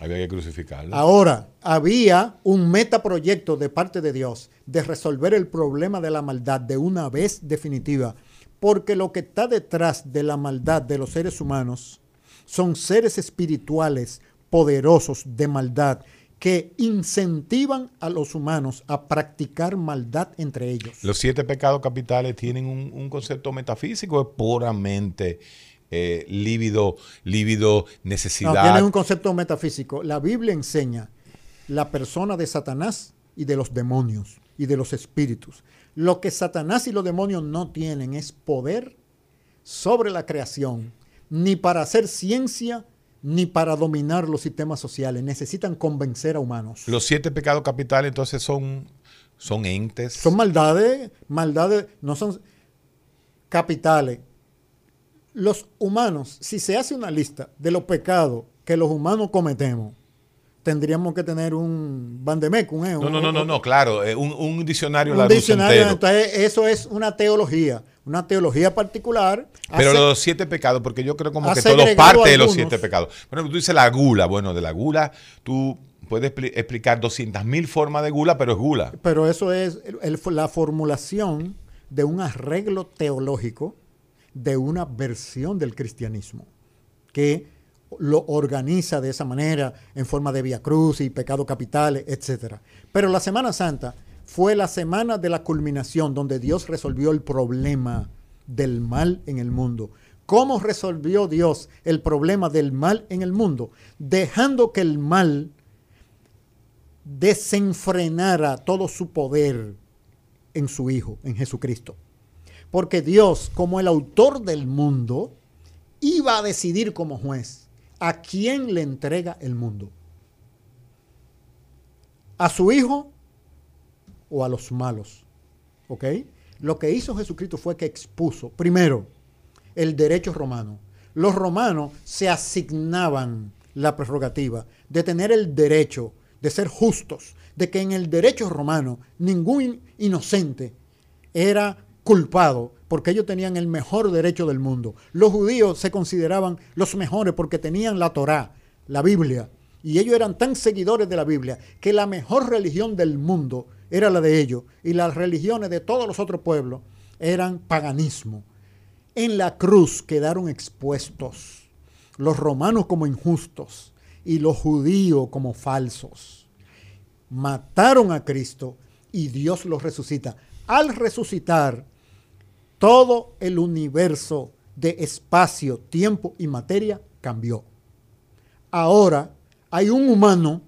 Había que crucificarlo. Ahora, había un metaproyecto de parte de Dios de resolver el problema de la maldad de una vez definitiva. Porque lo que está detrás de la maldad de los seres humanos son seres espirituales poderosos de maldad que incentivan a los humanos a practicar maldad entre ellos. Los siete pecados capitales tienen un, un concepto metafísico, es puramente eh, lívido, lívido, No, necesidad. tiene un concepto metafísico. La Biblia enseña la persona de Satanás y de los demonios y de los espíritus. Lo que Satanás y los demonios no tienen es poder sobre la creación, ni para hacer ciencia, ni para dominar los sistemas sociales. Necesitan convencer a humanos. Los siete pecados capitales entonces son Son entes. Son maldades, maldades, no son capitales. Los humanos, si se hace una lista de los pecados que los humanos cometemos, tendríamos que tener un bandemeco, un, no, no, no, no, no, claro, eh, un, un, diccionario un diccionario, entonces eso es una teología, una teología particular. Pero los siete pecados, porque yo creo como que todo parte de los siete pecados. Bueno, tú dices la gula, bueno, de la gula tú puedes explicar 200 mil formas de gula, pero es gula. Pero eso es la formulación de un arreglo teológico de una versión del cristianismo que lo organiza de esa manera en forma de via cruz y pecado capitales, etc. Pero la Semana Santa fue la semana de la culminación donde Dios resolvió el problema del mal en el mundo. ¿Cómo resolvió Dios el problema del mal en el mundo? Dejando que el mal desenfrenara todo su poder en su Hijo, en Jesucristo. Porque Dios, como el autor del mundo, iba a decidir como juez ¿a quién le entrega el mundo? ¿A su hijo o a los malos? ¿Ok? Lo que hizo Jesucristo fue que expuso, primero, el derecho romano. Los romanos se asignaban la prerrogativa de tener el derecho de ser justos, de que en el derecho romano ningún inocente era culpado porque ellos tenían el mejor derecho del mundo. Los judíos se consideraban los mejores porque tenían la Torá, la Biblia, y ellos eran tan seguidores de la Biblia que la mejor religión del mundo era la de ellos y las religiones de todos los otros pueblos eran paganismo. En la cruz quedaron expuestos los romanos como injustos y los judíos como falsos. Mataron a Cristo y Dios los resucita. Al resucitar, todo el universo de espacio, tiempo y materia cambió. Ahora hay un humano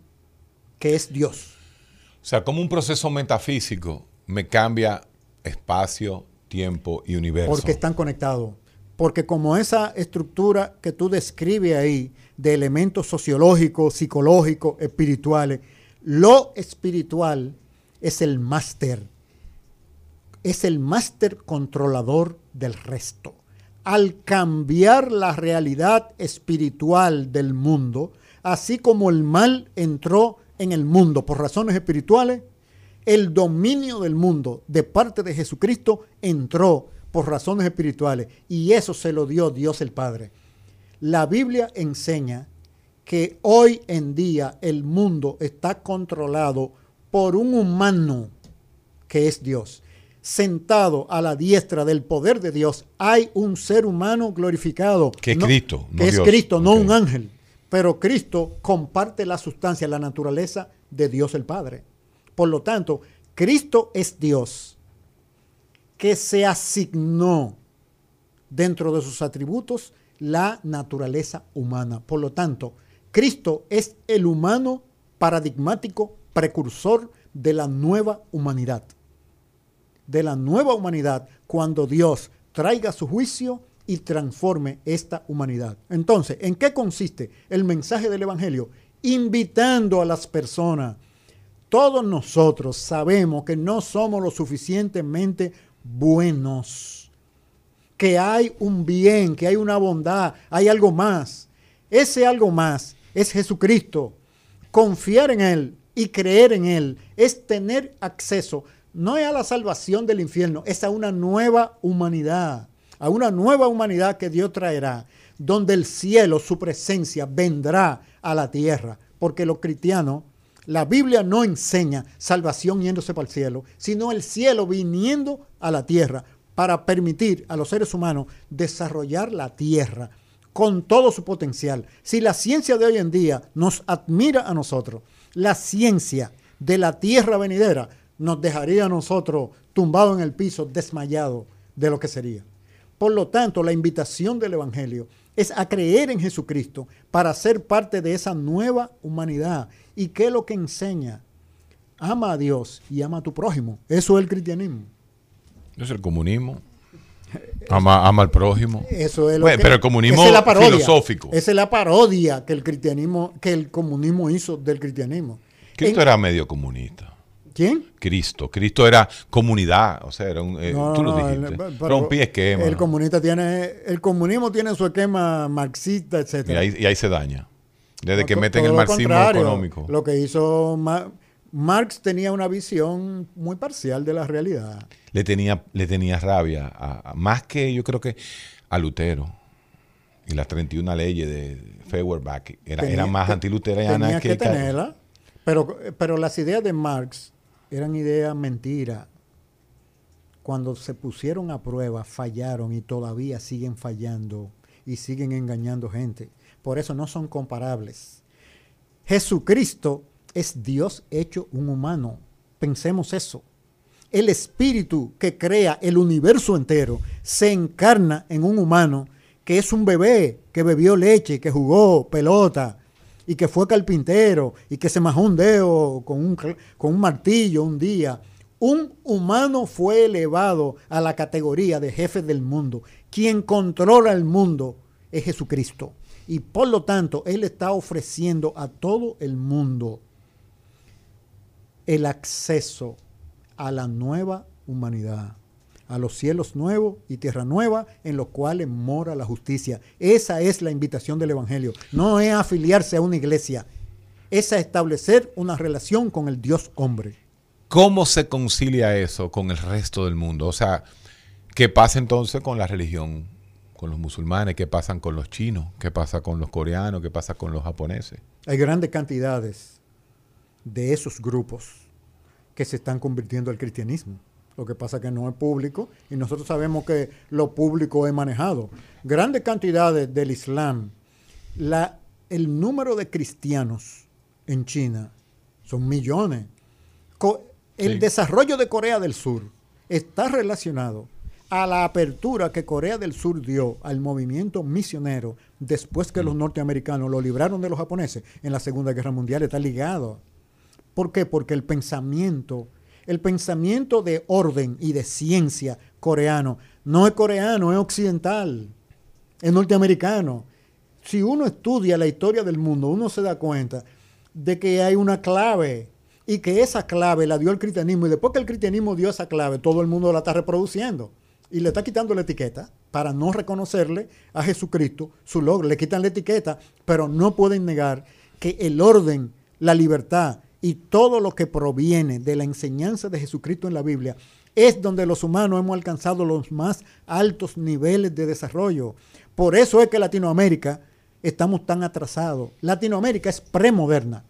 que es Dios. O sea, como un proceso metafísico me cambia espacio, tiempo y universo. Porque están conectados. Porque como esa estructura que tú describes ahí de elementos sociológicos, psicológicos, espirituales, lo espiritual es el máster es el máster controlador del resto. Al cambiar la realidad espiritual del mundo, así como el mal entró en el mundo por razones espirituales, el dominio del mundo de parte de Jesucristo entró por razones espirituales y eso se lo dio Dios el Padre. La Biblia enseña que hoy en día el mundo está controlado por un humano que es Dios sentado a la diestra del poder de Dios, hay un ser humano glorificado. Que es Cristo. No que es Cristo, no un ángel. Pero Cristo comparte la sustancia, la naturaleza de Dios el Padre. Por lo tanto, Cristo es Dios que se asignó dentro de sus atributos la naturaleza humana. Por lo tanto, Cristo es el humano paradigmático precursor de la nueva humanidad de la nueva humanidad cuando Dios traiga su juicio y transforme esta humanidad. Entonces, ¿en qué consiste el mensaje del Evangelio? Invitando a las personas. Todos nosotros sabemos que no somos lo suficientemente buenos, que hay un bien, que hay una bondad, hay algo más. Ese algo más es Jesucristo. Confiar en Él y creer en Él es tener acceso no es a la salvación del infierno, es a una nueva humanidad, a una nueva humanidad que Dios traerá, donde el cielo, su presencia, vendrá a la tierra. Porque los cristianos, la Biblia no enseña salvación yéndose para el cielo, sino el cielo viniendo a la tierra para permitir a los seres humanos desarrollar la tierra con todo su potencial. Si la ciencia de hoy en día nos admira a nosotros, la ciencia de la tierra venidera nos dejaría a nosotros tumbados en el piso, desmayados de lo que sería. Por lo tanto, la invitación del Evangelio es a creer en Jesucristo para ser parte de esa nueva humanidad. ¿Y qué es lo que enseña? Ama a Dios y ama a tu prójimo. Eso es el cristianismo. Eso es el comunismo. Ama, ama al prójimo. Eso es lo que, pero el comunismo es filosófico. Esa es la parodia que el cristianismo, que el comunismo hizo del cristianismo. Cristo era medio comunista. ¿Quién? Cristo. Cristo era comunidad, o sea, era un, eh, No, tú lo no, dijiste. el- pero Rompí esquema. El comunista tiene, el comunismo tiene su esquema marxista, y, etcétera. ahí, y ahí se daña. Desde que meten el marxismo económico. Lo que hizo Ma- Marx tenía una visión muy parcial de la realidad. Le tenía, le tenía rabia, a- a- más que yo creo que a Lutero. Y las 31 leyes de Feuerbach era, Tenía- era más te- antiluterana que, que tenerla, pero, pero las ideas de Marx eran ideas mentiras. Cuando se pusieron a prueba, fallaron y todavía siguen fallando y siguen engañando gente. Por eso no son comparables. Jesucristo es Dios hecho un humano. Pensemos eso. El espíritu que crea el universo entero se encarna en un humano que es un bebé que bebió leche, que jugó pelota y que fue carpintero y que se majó un dedo con un, con un martillo un día. Un humano fue elevado a la categoría de jefe del mundo. Quien controla el mundo es Jesucristo. Y por lo tanto, Él está ofreciendo a todo el mundo el acceso a la nueva humanidad, a los cielos nuevos y tierra nueva en los cuales mora la justicia. Esa es la invitación del Evangelio. No es afiliarse a una iglesia, es a establecer una relación con el Dios hombre. ¿Cómo se concilia eso con el resto del mundo? O sea, ¿qué pasa entonces con la religión? Con los musulmanes, ¿qué pasa con los chinos? ¿Qué pasa con los coreanos? ¿Qué pasa con los japoneses? Hay grandes cantidades de esos grupos que se están convirtiendo al cristianismo. Lo que pasa que no es público y nosotros sabemos que lo público es manejado. Grandes cantidades del Islam. La, el número de cristianos en China son millones. Co- el Sí. desarrollo de Corea del Sur está relacionado a la apertura que Corea del Sur dio al movimiento misionero después que los norteamericanos lo libraron de los japoneses en la Segunda Guerra Mundial. Está ligado. ¿Por qué? Porque el pensamiento, el pensamiento de orden y de ciencia coreano no es coreano, es occidental, es norteamericano. Si uno estudia la historia del mundo, uno se da cuenta de que hay una clave y que esa clave la dio el cristianismo y después que el cristianismo dio esa clave, todo el mundo la está reproduciendo y le está quitando la etiqueta para no reconocerle a Jesucristo su logro. Le quitan la etiqueta, pero no pueden negar que el orden, la libertad y todo lo que proviene de la enseñanza de Jesucristo en la Biblia es donde los humanos hemos alcanzado los más altos niveles de desarrollo. Por eso es que Latinoamérica estamos tan atrasados. Latinoamérica es premoderna.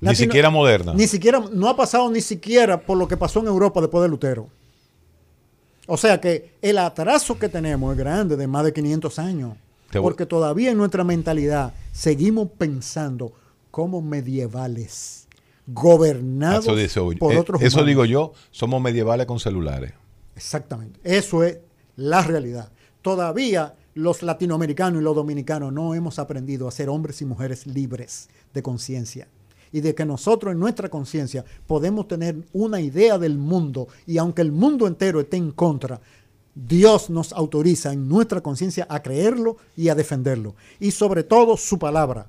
Ni siquiera moderna. Ni siquiera, no ha pasado ni siquiera por lo que pasó en Europa después de Lutero. O sea que el atraso que tenemos es grande, de más de 500 años. Porque todavía en nuestra mentalidad seguimos pensando como medievales, gobernados Eso, dice- por eh, otros eso humanos. digo yo, somos medievales con celulares. Exactamente. Eso es la realidad. Todavía los latinoamericanos y los dominicanos no hemos aprendido a ser hombres y mujeres libres de conciencia. Y de que nosotros en nuestra conciencia podemos tener una idea del mundo y aunque el mundo entero esté en contra, Dios nos autoriza en nuestra conciencia a creerlo y a defenderlo. Y sobre todo su palabra.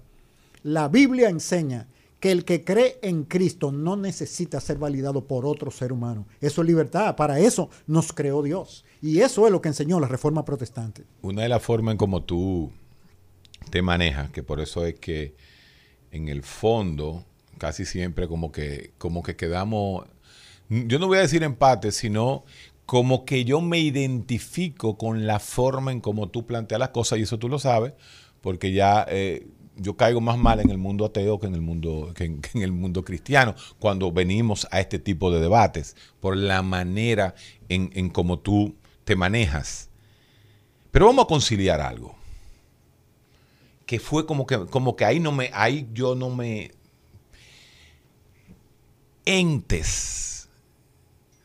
La Biblia enseña que el que cree en Cristo no necesita ser validado por otro ser humano. Eso es libertad. Para eso nos creó Dios. Y eso es lo que enseñó la Reforma Protestante. Una de las formas en cómo tú te manejas, que por eso es que en el fondo casi siempre como que, como que quedamos, yo no voy a decir empate, sino como que yo me identifico con la forma en cómo tú planteas las cosas, y eso tú lo sabes, porque ya eh, yo caigo más mal en el mundo ateo que en el mundo, que en, el mundo cristiano, cuando venimos a este tipo de debates, por la manera en, en cómo tú te manejas. Pero vamos a conciliar algo. Que fue como que, como que ahí no me, ahí yo no me. Entes,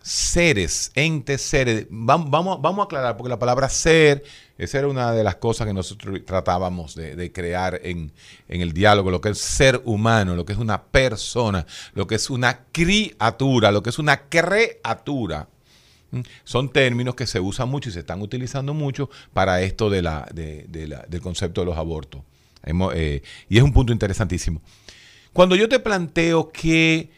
seres, entes, seres. Vamos, vamos, vamos a aclarar, porque la palabra ser, esa era una de las cosas que nosotros tratábamos de, crear en, en el diálogo, lo que es ser humano, lo que es una persona, lo que es una criatura, lo que es una criatura. ¿Mm? Son términos que se usan mucho y se están utilizando mucho para esto del concepto de los abortos. Eh, y es un punto interesantísimo. Cuando yo te planteo que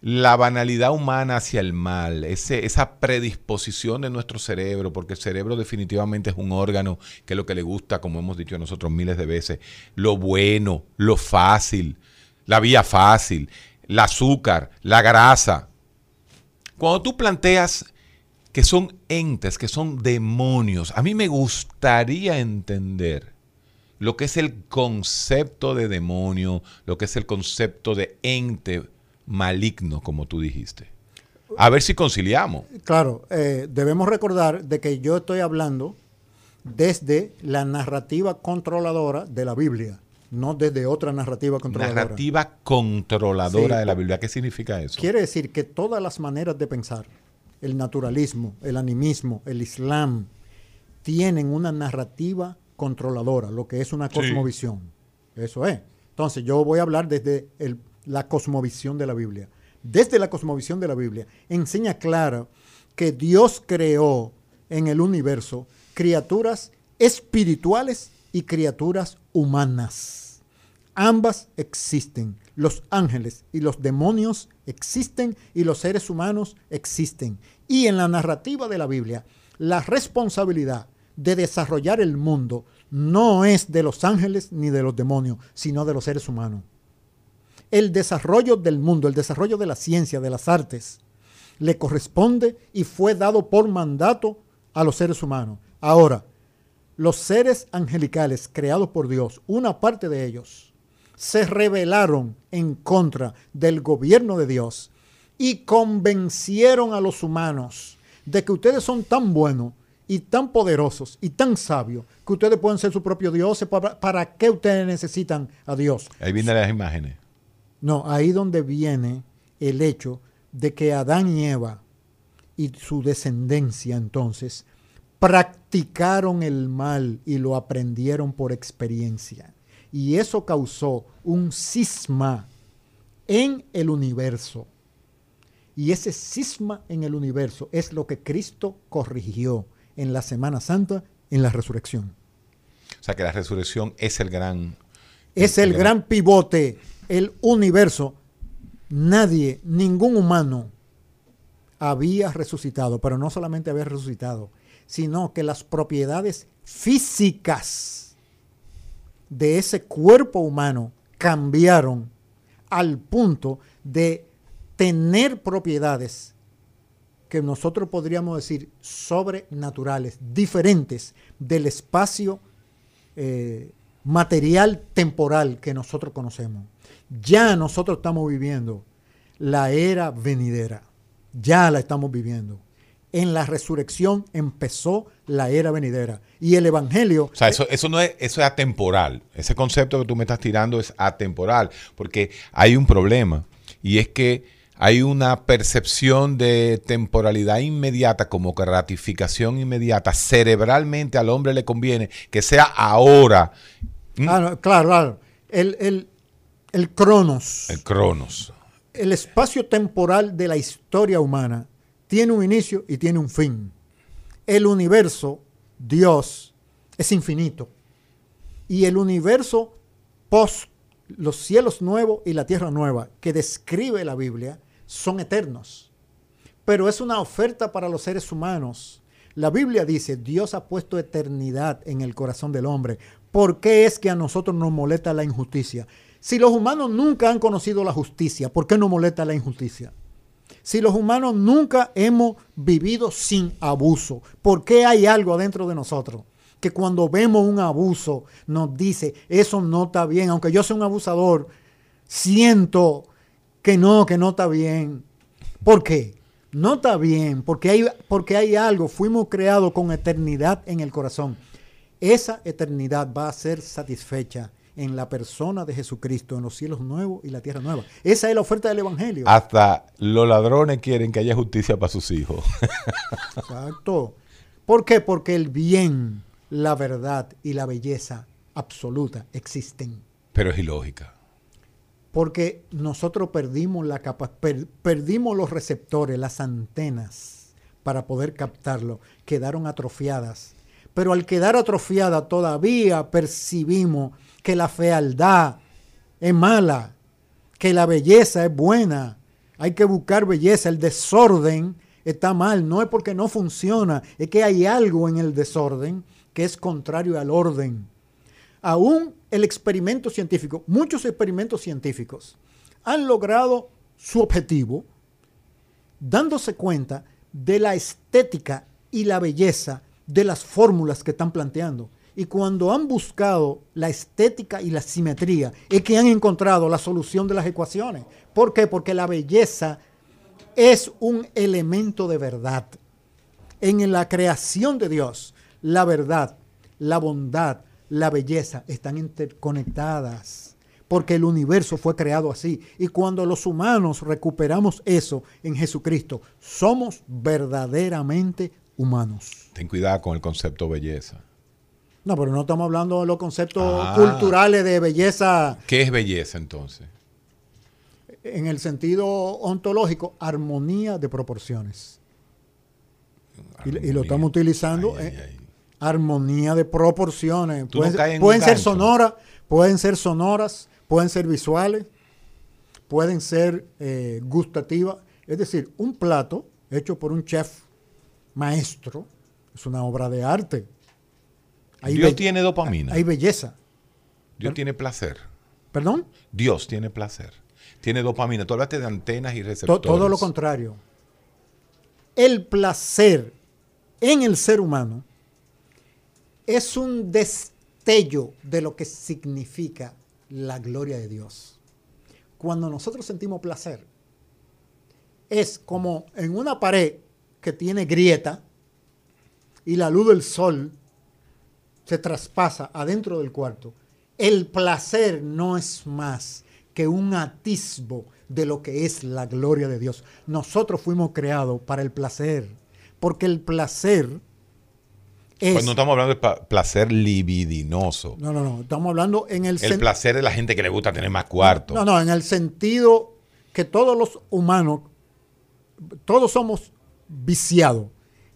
la banalidad humana hacia el mal, esa predisposición de nuestro cerebro, porque el cerebro definitivamente es un órgano que es lo que le gusta, como hemos dicho nosotros miles de veces, lo bueno, lo fácil, la vía fácil, el azúcar, la grasa. Cuando tú planteas que son entes, que son demonios, a mí me gustaría entender lo que es el concepto de demonio, lo que es el concepto de ente maligno, como tú dijiste. A ver si conciliamos. Claro, eh, debemos recordar de que yo estoy hablando desde la narrativa controladora de la Biblia, no desde otra narrativa controladora. Narrativa controladora de la Biblia. ¿Qué significa eso? Quiere decir que todas las maneras de pensar, el naturalismo, el animismo, el islam, tienen una narrativa controladora, lo que es una cosmovisión. Eso es. Entonces yo voy a hablar desde el la cosmovisión de la Biblia. Desde la cosmovisión de la Biblia, enseña claro que Dios creó en el universo criaturas espirituales y criaturas humanas. Ambas existen. Los ángeles y los demonios existen y los seres humanos existen. Y en la narrativa de la Biblia, la responsabilidad de desarrollar el mundo no es de los ángeles ni de los demonios, sino de los seres humanos el desarrollo del mundo, el desarrollo de la ciencia, de las artes, le corresponde y fue dado por mandato a los seres humanos. Ahora, los seres angelicales creados por Dios, una parte de ellos, se rebelaron en contra del gobierno de Dios y convencieron a los humanos de que ustedes son tan buenos y tan poderosos y tan sabios que ustedes pueden ser su propio Dios. ¿Para, qué ustedes necesitan a Dios? Ahí vienen las imágenes. No, ahí donde viene el hecho de que Adán y Eva y su descendencia entonces practicaron el mal y lo aprendieron por experiencia. Y eso causó un cisma en el universo. Y ese cisma en el universo es lo que Cristo corrigió en la Semana Santa, en la resurrección. O sea que la resurrección es el gran... Es el, gran pivote el universo, nadie, ningún humano había resucitado, pero no solamente había resucitado, sino que las propiedades físicas de ese cuerpo humano cambiaron al punto de tener propiedades que nosotros podríamos decir sobrenaturales, diferentes del espacio eh, material temporal que nosotros conocemos. Ya nosotros estamos viviendo la era venidera. Ya la estamos viviendo. En la resurrección empezó la era venidera. Y el Evangelio... O sea, eso, eso no es, eso es atemporal. Ese concepto que tú me estás tirando es atemporal. Porque hay un problema. Y es que hay una percepción de temporalidad inmediata como que ratificación inmediata. Cerebralmente al hombre le conviene que sea ahora. Ah, claro, claro. El, el, el cronos. El cronos. El espacio temporal de la historia humana tiene un inicio y tiene un fin. El universo, Dios, es infinito. Y el universo post los cielos nuevos y la tierra nueva que describe la Biblia son eternos. Pero es una oferta para los seres humanos. La Biblia dice, Dios ha puesto eternidad en el corazón del hombre. ¿Por qué es que a nosotros nos molesta la injusticia? Si los humanos nunca han conocido la justicia, ¿por qué nos molesta la injusticia? Si los humanos nunca hemos vivido sin abuso, ¿por qué hay algo adentro de nosotros? Que cuando vemos un abuso nos dice, eso no está bien, aunque yo sea un abusador, siento que no, que no está bien. ¿Por qué? No está bien, porque hay, porque hay algo, fuimos creados con eternidad en el corazón. Esa eternidad va a ser satisfecha en la persona de Jesucristo, en los cielos nuevos y la tierra nueva. Esa es la oferta del Evangelio. Hasta los ladrones quieren que haya justicia para sus hijos. Exacto. ¿Por qué? Porque el bien, la verdad y la belleza absoluta existen. Pero es ilógica. Porque nosotros perdimos la capa perdimos los receptores, las antenas para poder captarlo, quedaron atrofiadas. Pero al quedar atrofiada todavía percibimos que la fealdad es mala, que la belleza es buena, Hay que buscar belleza. El desorden está mal. No es porque no funciona, es que hay algo en el desorden que es contrario al orden. Aún el experimento científico, muchos experimentos científicos han logrado su objetivo dándose cuenta de la estética y la belleza de las fórmulas que están planteando. Y cuando han buscado la estética y la simetría, es que han encontrado la solución de las ecuaciones. ¿Por qué? Porque la belleza es un elemento de verdad. En la creación de Dios, la verdad, la bondad, la belleza están interconectadas. Porque el universo fue creado así. Y cuando los humanos recuperamos eso en Jesucristo, somos verdaderamente humanos. Ten cuidado con el concepto belleza. No, pero no estamos hablando de los conceptos ah. culturales de belleza. ¿Qué es belleza entonces? En el sentido ontológico, armonía de proporciones. Y, lo estamos utilizando. Armonía de proporciones. Pueden, ser sonoras, pueden ser sonoras, pueden ser visuales, pueden ser eh, gustativas. Es decir, un plato hecho por un chef maestro es una obra de arte Dios tiene dopamina. Hay belleza. Dios tiene placer. ¿Perdón? Dios tiene placer. Tiene dopamina. Tú hablaste de antenas y receptores. todo lo contrario. El placer en el ser humano es un destello de lo que significa la gloria de Dios. Cuando nosotros sentimos placer, es como en una pared que tiene grieta y la luz del sol se traspasa adentro del cuarto, el placer no es más que un atisbo de lo que es la gloria de Dios. Nosotros fuimos creados para el placer, porque el placer es... Pues no estamos hablando de placer libidinoso. No, no, no, estamos hablando en el... El placer de la gente que le gusta tener más cuarto. No, no, en el sentido que todos los humanos, todos somos viciados,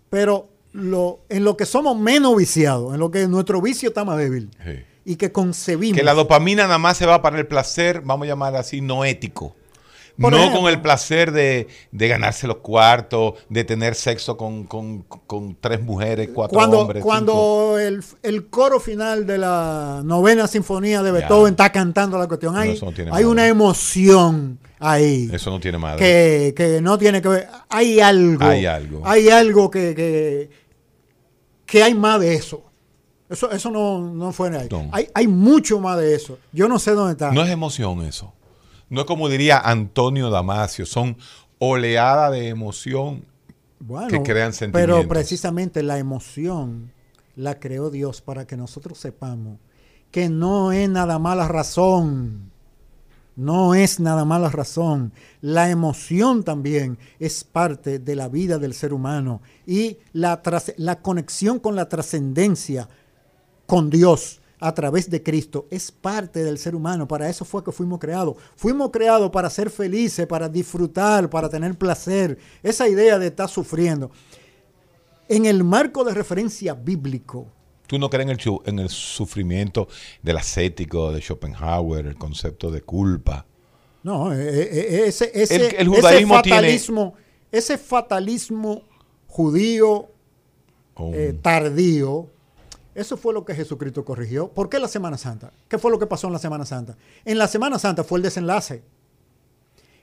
pero lo, en lo que somos menos viciados, en lo que nuestro vicio está más débil. Y que concebimos. Que la dopamina nada más se va para el placer, vamos a llamar así, no ético. no con el placer de, ganarse los cuartos, de tener sexo con, tres mujeres, cuatro hombres. Cuando el, el, coro final de la novena sinfonía de Beethoven está cantando la cuestión, hay, hay una emoción ahí. Eso no tiene madre. Que, que, no tiene que ver. Hay algo. Hay algo. Hay algo que, que hay más de eso. Eso, eso no, no fue ahí. Hay, hay mucho más de eso. Yo no sé dónde está. No es emoción eso. No es como diría Antonio Damasio, son oleadas de emoción que crean sentimientos. Pero precisamente la emoción la creó Dios para que nosotros sepamos que no es nada más la razón. No es nada más la razón. La emoción también es parte de la vida del ser humano y la, la conexión con la trascendencia, con Dios a través de Cristo, es parte del ser humano. Para eso fue que fuimos creados. Fuimos creados para ser felices, para disfrutar, para tener placer. Esa idea de estar sufriendo. En el marco de referencia bíblico, ¿Tú no crees en el, en el sufrimiento del ascético de Schopenhauer, el concepto de culpa? No, eh, eh, eh, ese, ese, el, judaísmo fatalismo, ese fatalismo judío tardío, eso fue lo que Jesucristo corrigió. ¿Por qué la Semana Santa? ¿Qué fue lo que pasó en la Semana Santa? En la Semana Santa fue el desenlace.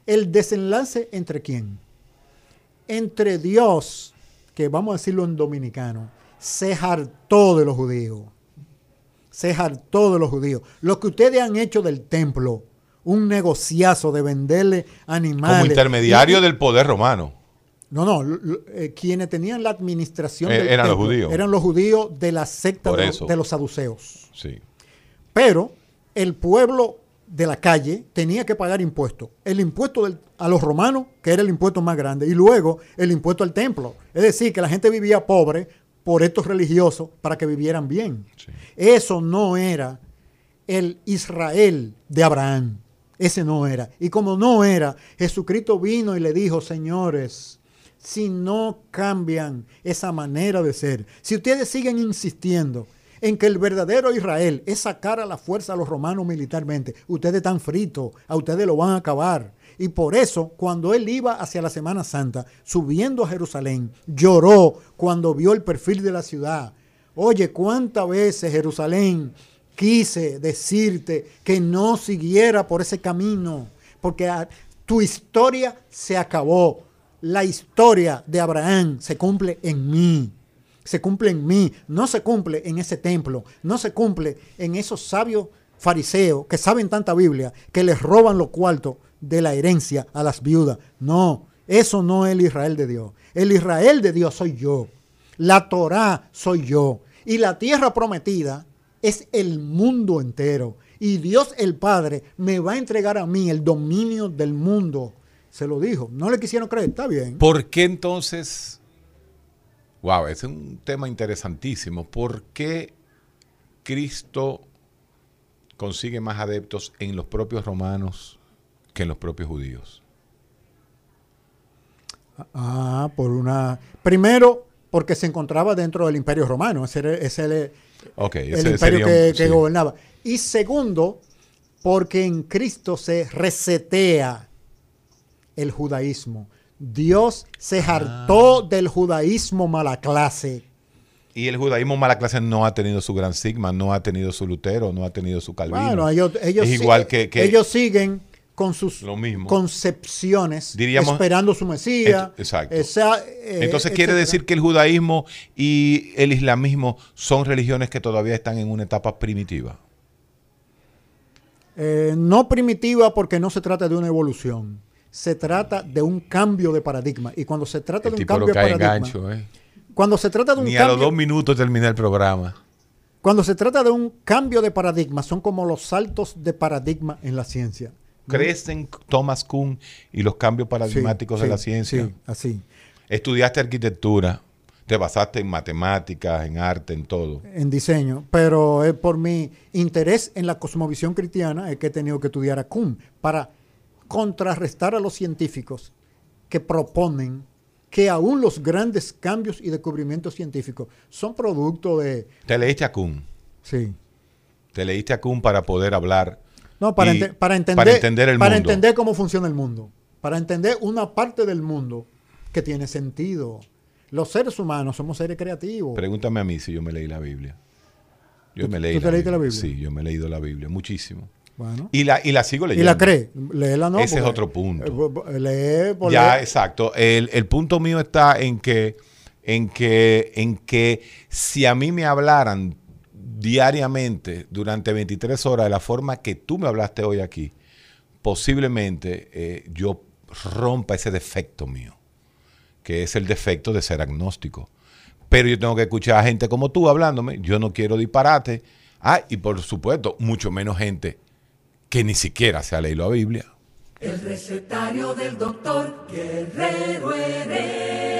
¿El desenlace entre quién? Entre Dios, que vamos a decirlo en dominicano, se hartó de los judíos. Se hartó de los judíos. Lo que ustedes han hecho del templo, un negociazo de venderle animales. Como intermediario del poder romano. No, no, eh, quienes tenían la administración eh, eran los judíos. Eran los judíos de la secta de los, de los, saduceos. Sí. Pero el pueblo de la calle tenía que pagar impuestos. El impuesto a los romanos, que era el impuesto más grande, y luego el impuesto al templo. Es decir, que la gente vivía pobre por estos religiosos para que vivieran bien. Eso no era el Israel de Abraham. Ese no era. Y como no era, Jesucristo vino y le dijo, señores, si no cambian esa manera de ser, si ustedes siguen insistiendo en que el verdadero Israel es sacar a la fuerza a los romanos militarmente. Ustedes están fritos, a ustedes lo van a acabar. Y por eso, cuando él iba hacia la Semana Santa, subiendo a Jerusalén, lloró cuando vio el perfil de la ciudad. Oye, ¿cuántas veces Jerusalén quise decirte que no siguiera por ese camino? Porque tu historia se acabó. La historia de Abraham se cumple en mí. Se cumple en mí. No se cumple en ese templo. No se cumple en esos sabios fariseos que saben tanta Biblia que les roban los cuartos de la herencia a las viudas. No, eso no es el Israel de Dios. El Israel de Dios soy yo. La Torá soy yo. Y la tierra prometida es el mundo entero. Y Dios el Padre me va a entregar a mí el dominio del mundo. Se lo dijo. No le quisieron creer. Está bien. ¿Por qué entonces? Wow, es un tema interesantísimo. ¿Por qué Cristo consigue más adeptos en los propios romanos que en los propios judíos? Ah, por una... Primero, porque se encontraba dentro del imperio romano. Ese era, el, imperio que, gobernaba. Y segundo, porque en Cristo se resetea el judaísmo. Dios se ah. hartó del judaísmo mala clase. Y el judaísmo mala clase no ha tenido su gran sigma, no ha tenido su Lutero, no ha tenido su Calvino. Bueno, ellos, es igual que, ellos siguen con sus concepciones, esperando su Mesías. exacto. Eh, Entonces quiere decir que el judaísmo y el islamismo son religiones que todavía están en una etapa primitiva. Eh, no primitiva porque no se trata de una evolución, se trata de un cambio de paradigma. Y cuando se trata de un cambio de paradigma, ¿eh? cuando se trata de un Ni a los dos minutos termina el programa. Cuando se trata de un cambio de paradigma, son como los saltos de paradigma en la ciencia crecen Thomas Kuhn y los cambios paradigmáticos de la ciencia. Sí, así. Estudiaste arquitectura, te basaste en matemáticas, en arte, en todo. En diseño, pero es por mi interés en la cosmovisión cristiana es que he tenido que estudiar a Kuhn para contrarrestar a los científicos que proponen que aún los grandes cambios y descubrimientos científicos son producto de... Te leíste a Kuhn. Sí. Te leíste a Kuhn para poder hablar no, para, para, entender, para entender el para entender cómo funciona el mundo. Para entender una parte del mundo que tiene sentido. Los seres humanos somos seres creativos. Pregúntame a mí si yo me leí la Biblia. Yo me leí ¿Tú te leíste la Biblia? Sí, yo me he leído la Biblia, muchísimo. Bueno. Y la, y la sigo leyendo. ¿Y la cree? Léela no. Ese es otro punto. Eh, lee por Ya, exacto. El, el, punto mío está en que, en, que, en que si a mí me hablaran diariamente durante 23 horas de la forma que tú me hablaste hoy aquí, posiblemente eh, yo rompa ese defecto mío, que es el defecto de ser agnóstico. Pero yo tengo que escuchar a gente como tú hablándome, yo no quiero disparate. Ah, y por supuesto, mucho menos gente que ni siquiera se ha leído la Biblia. El recetario del doctor Guerrero Heredia.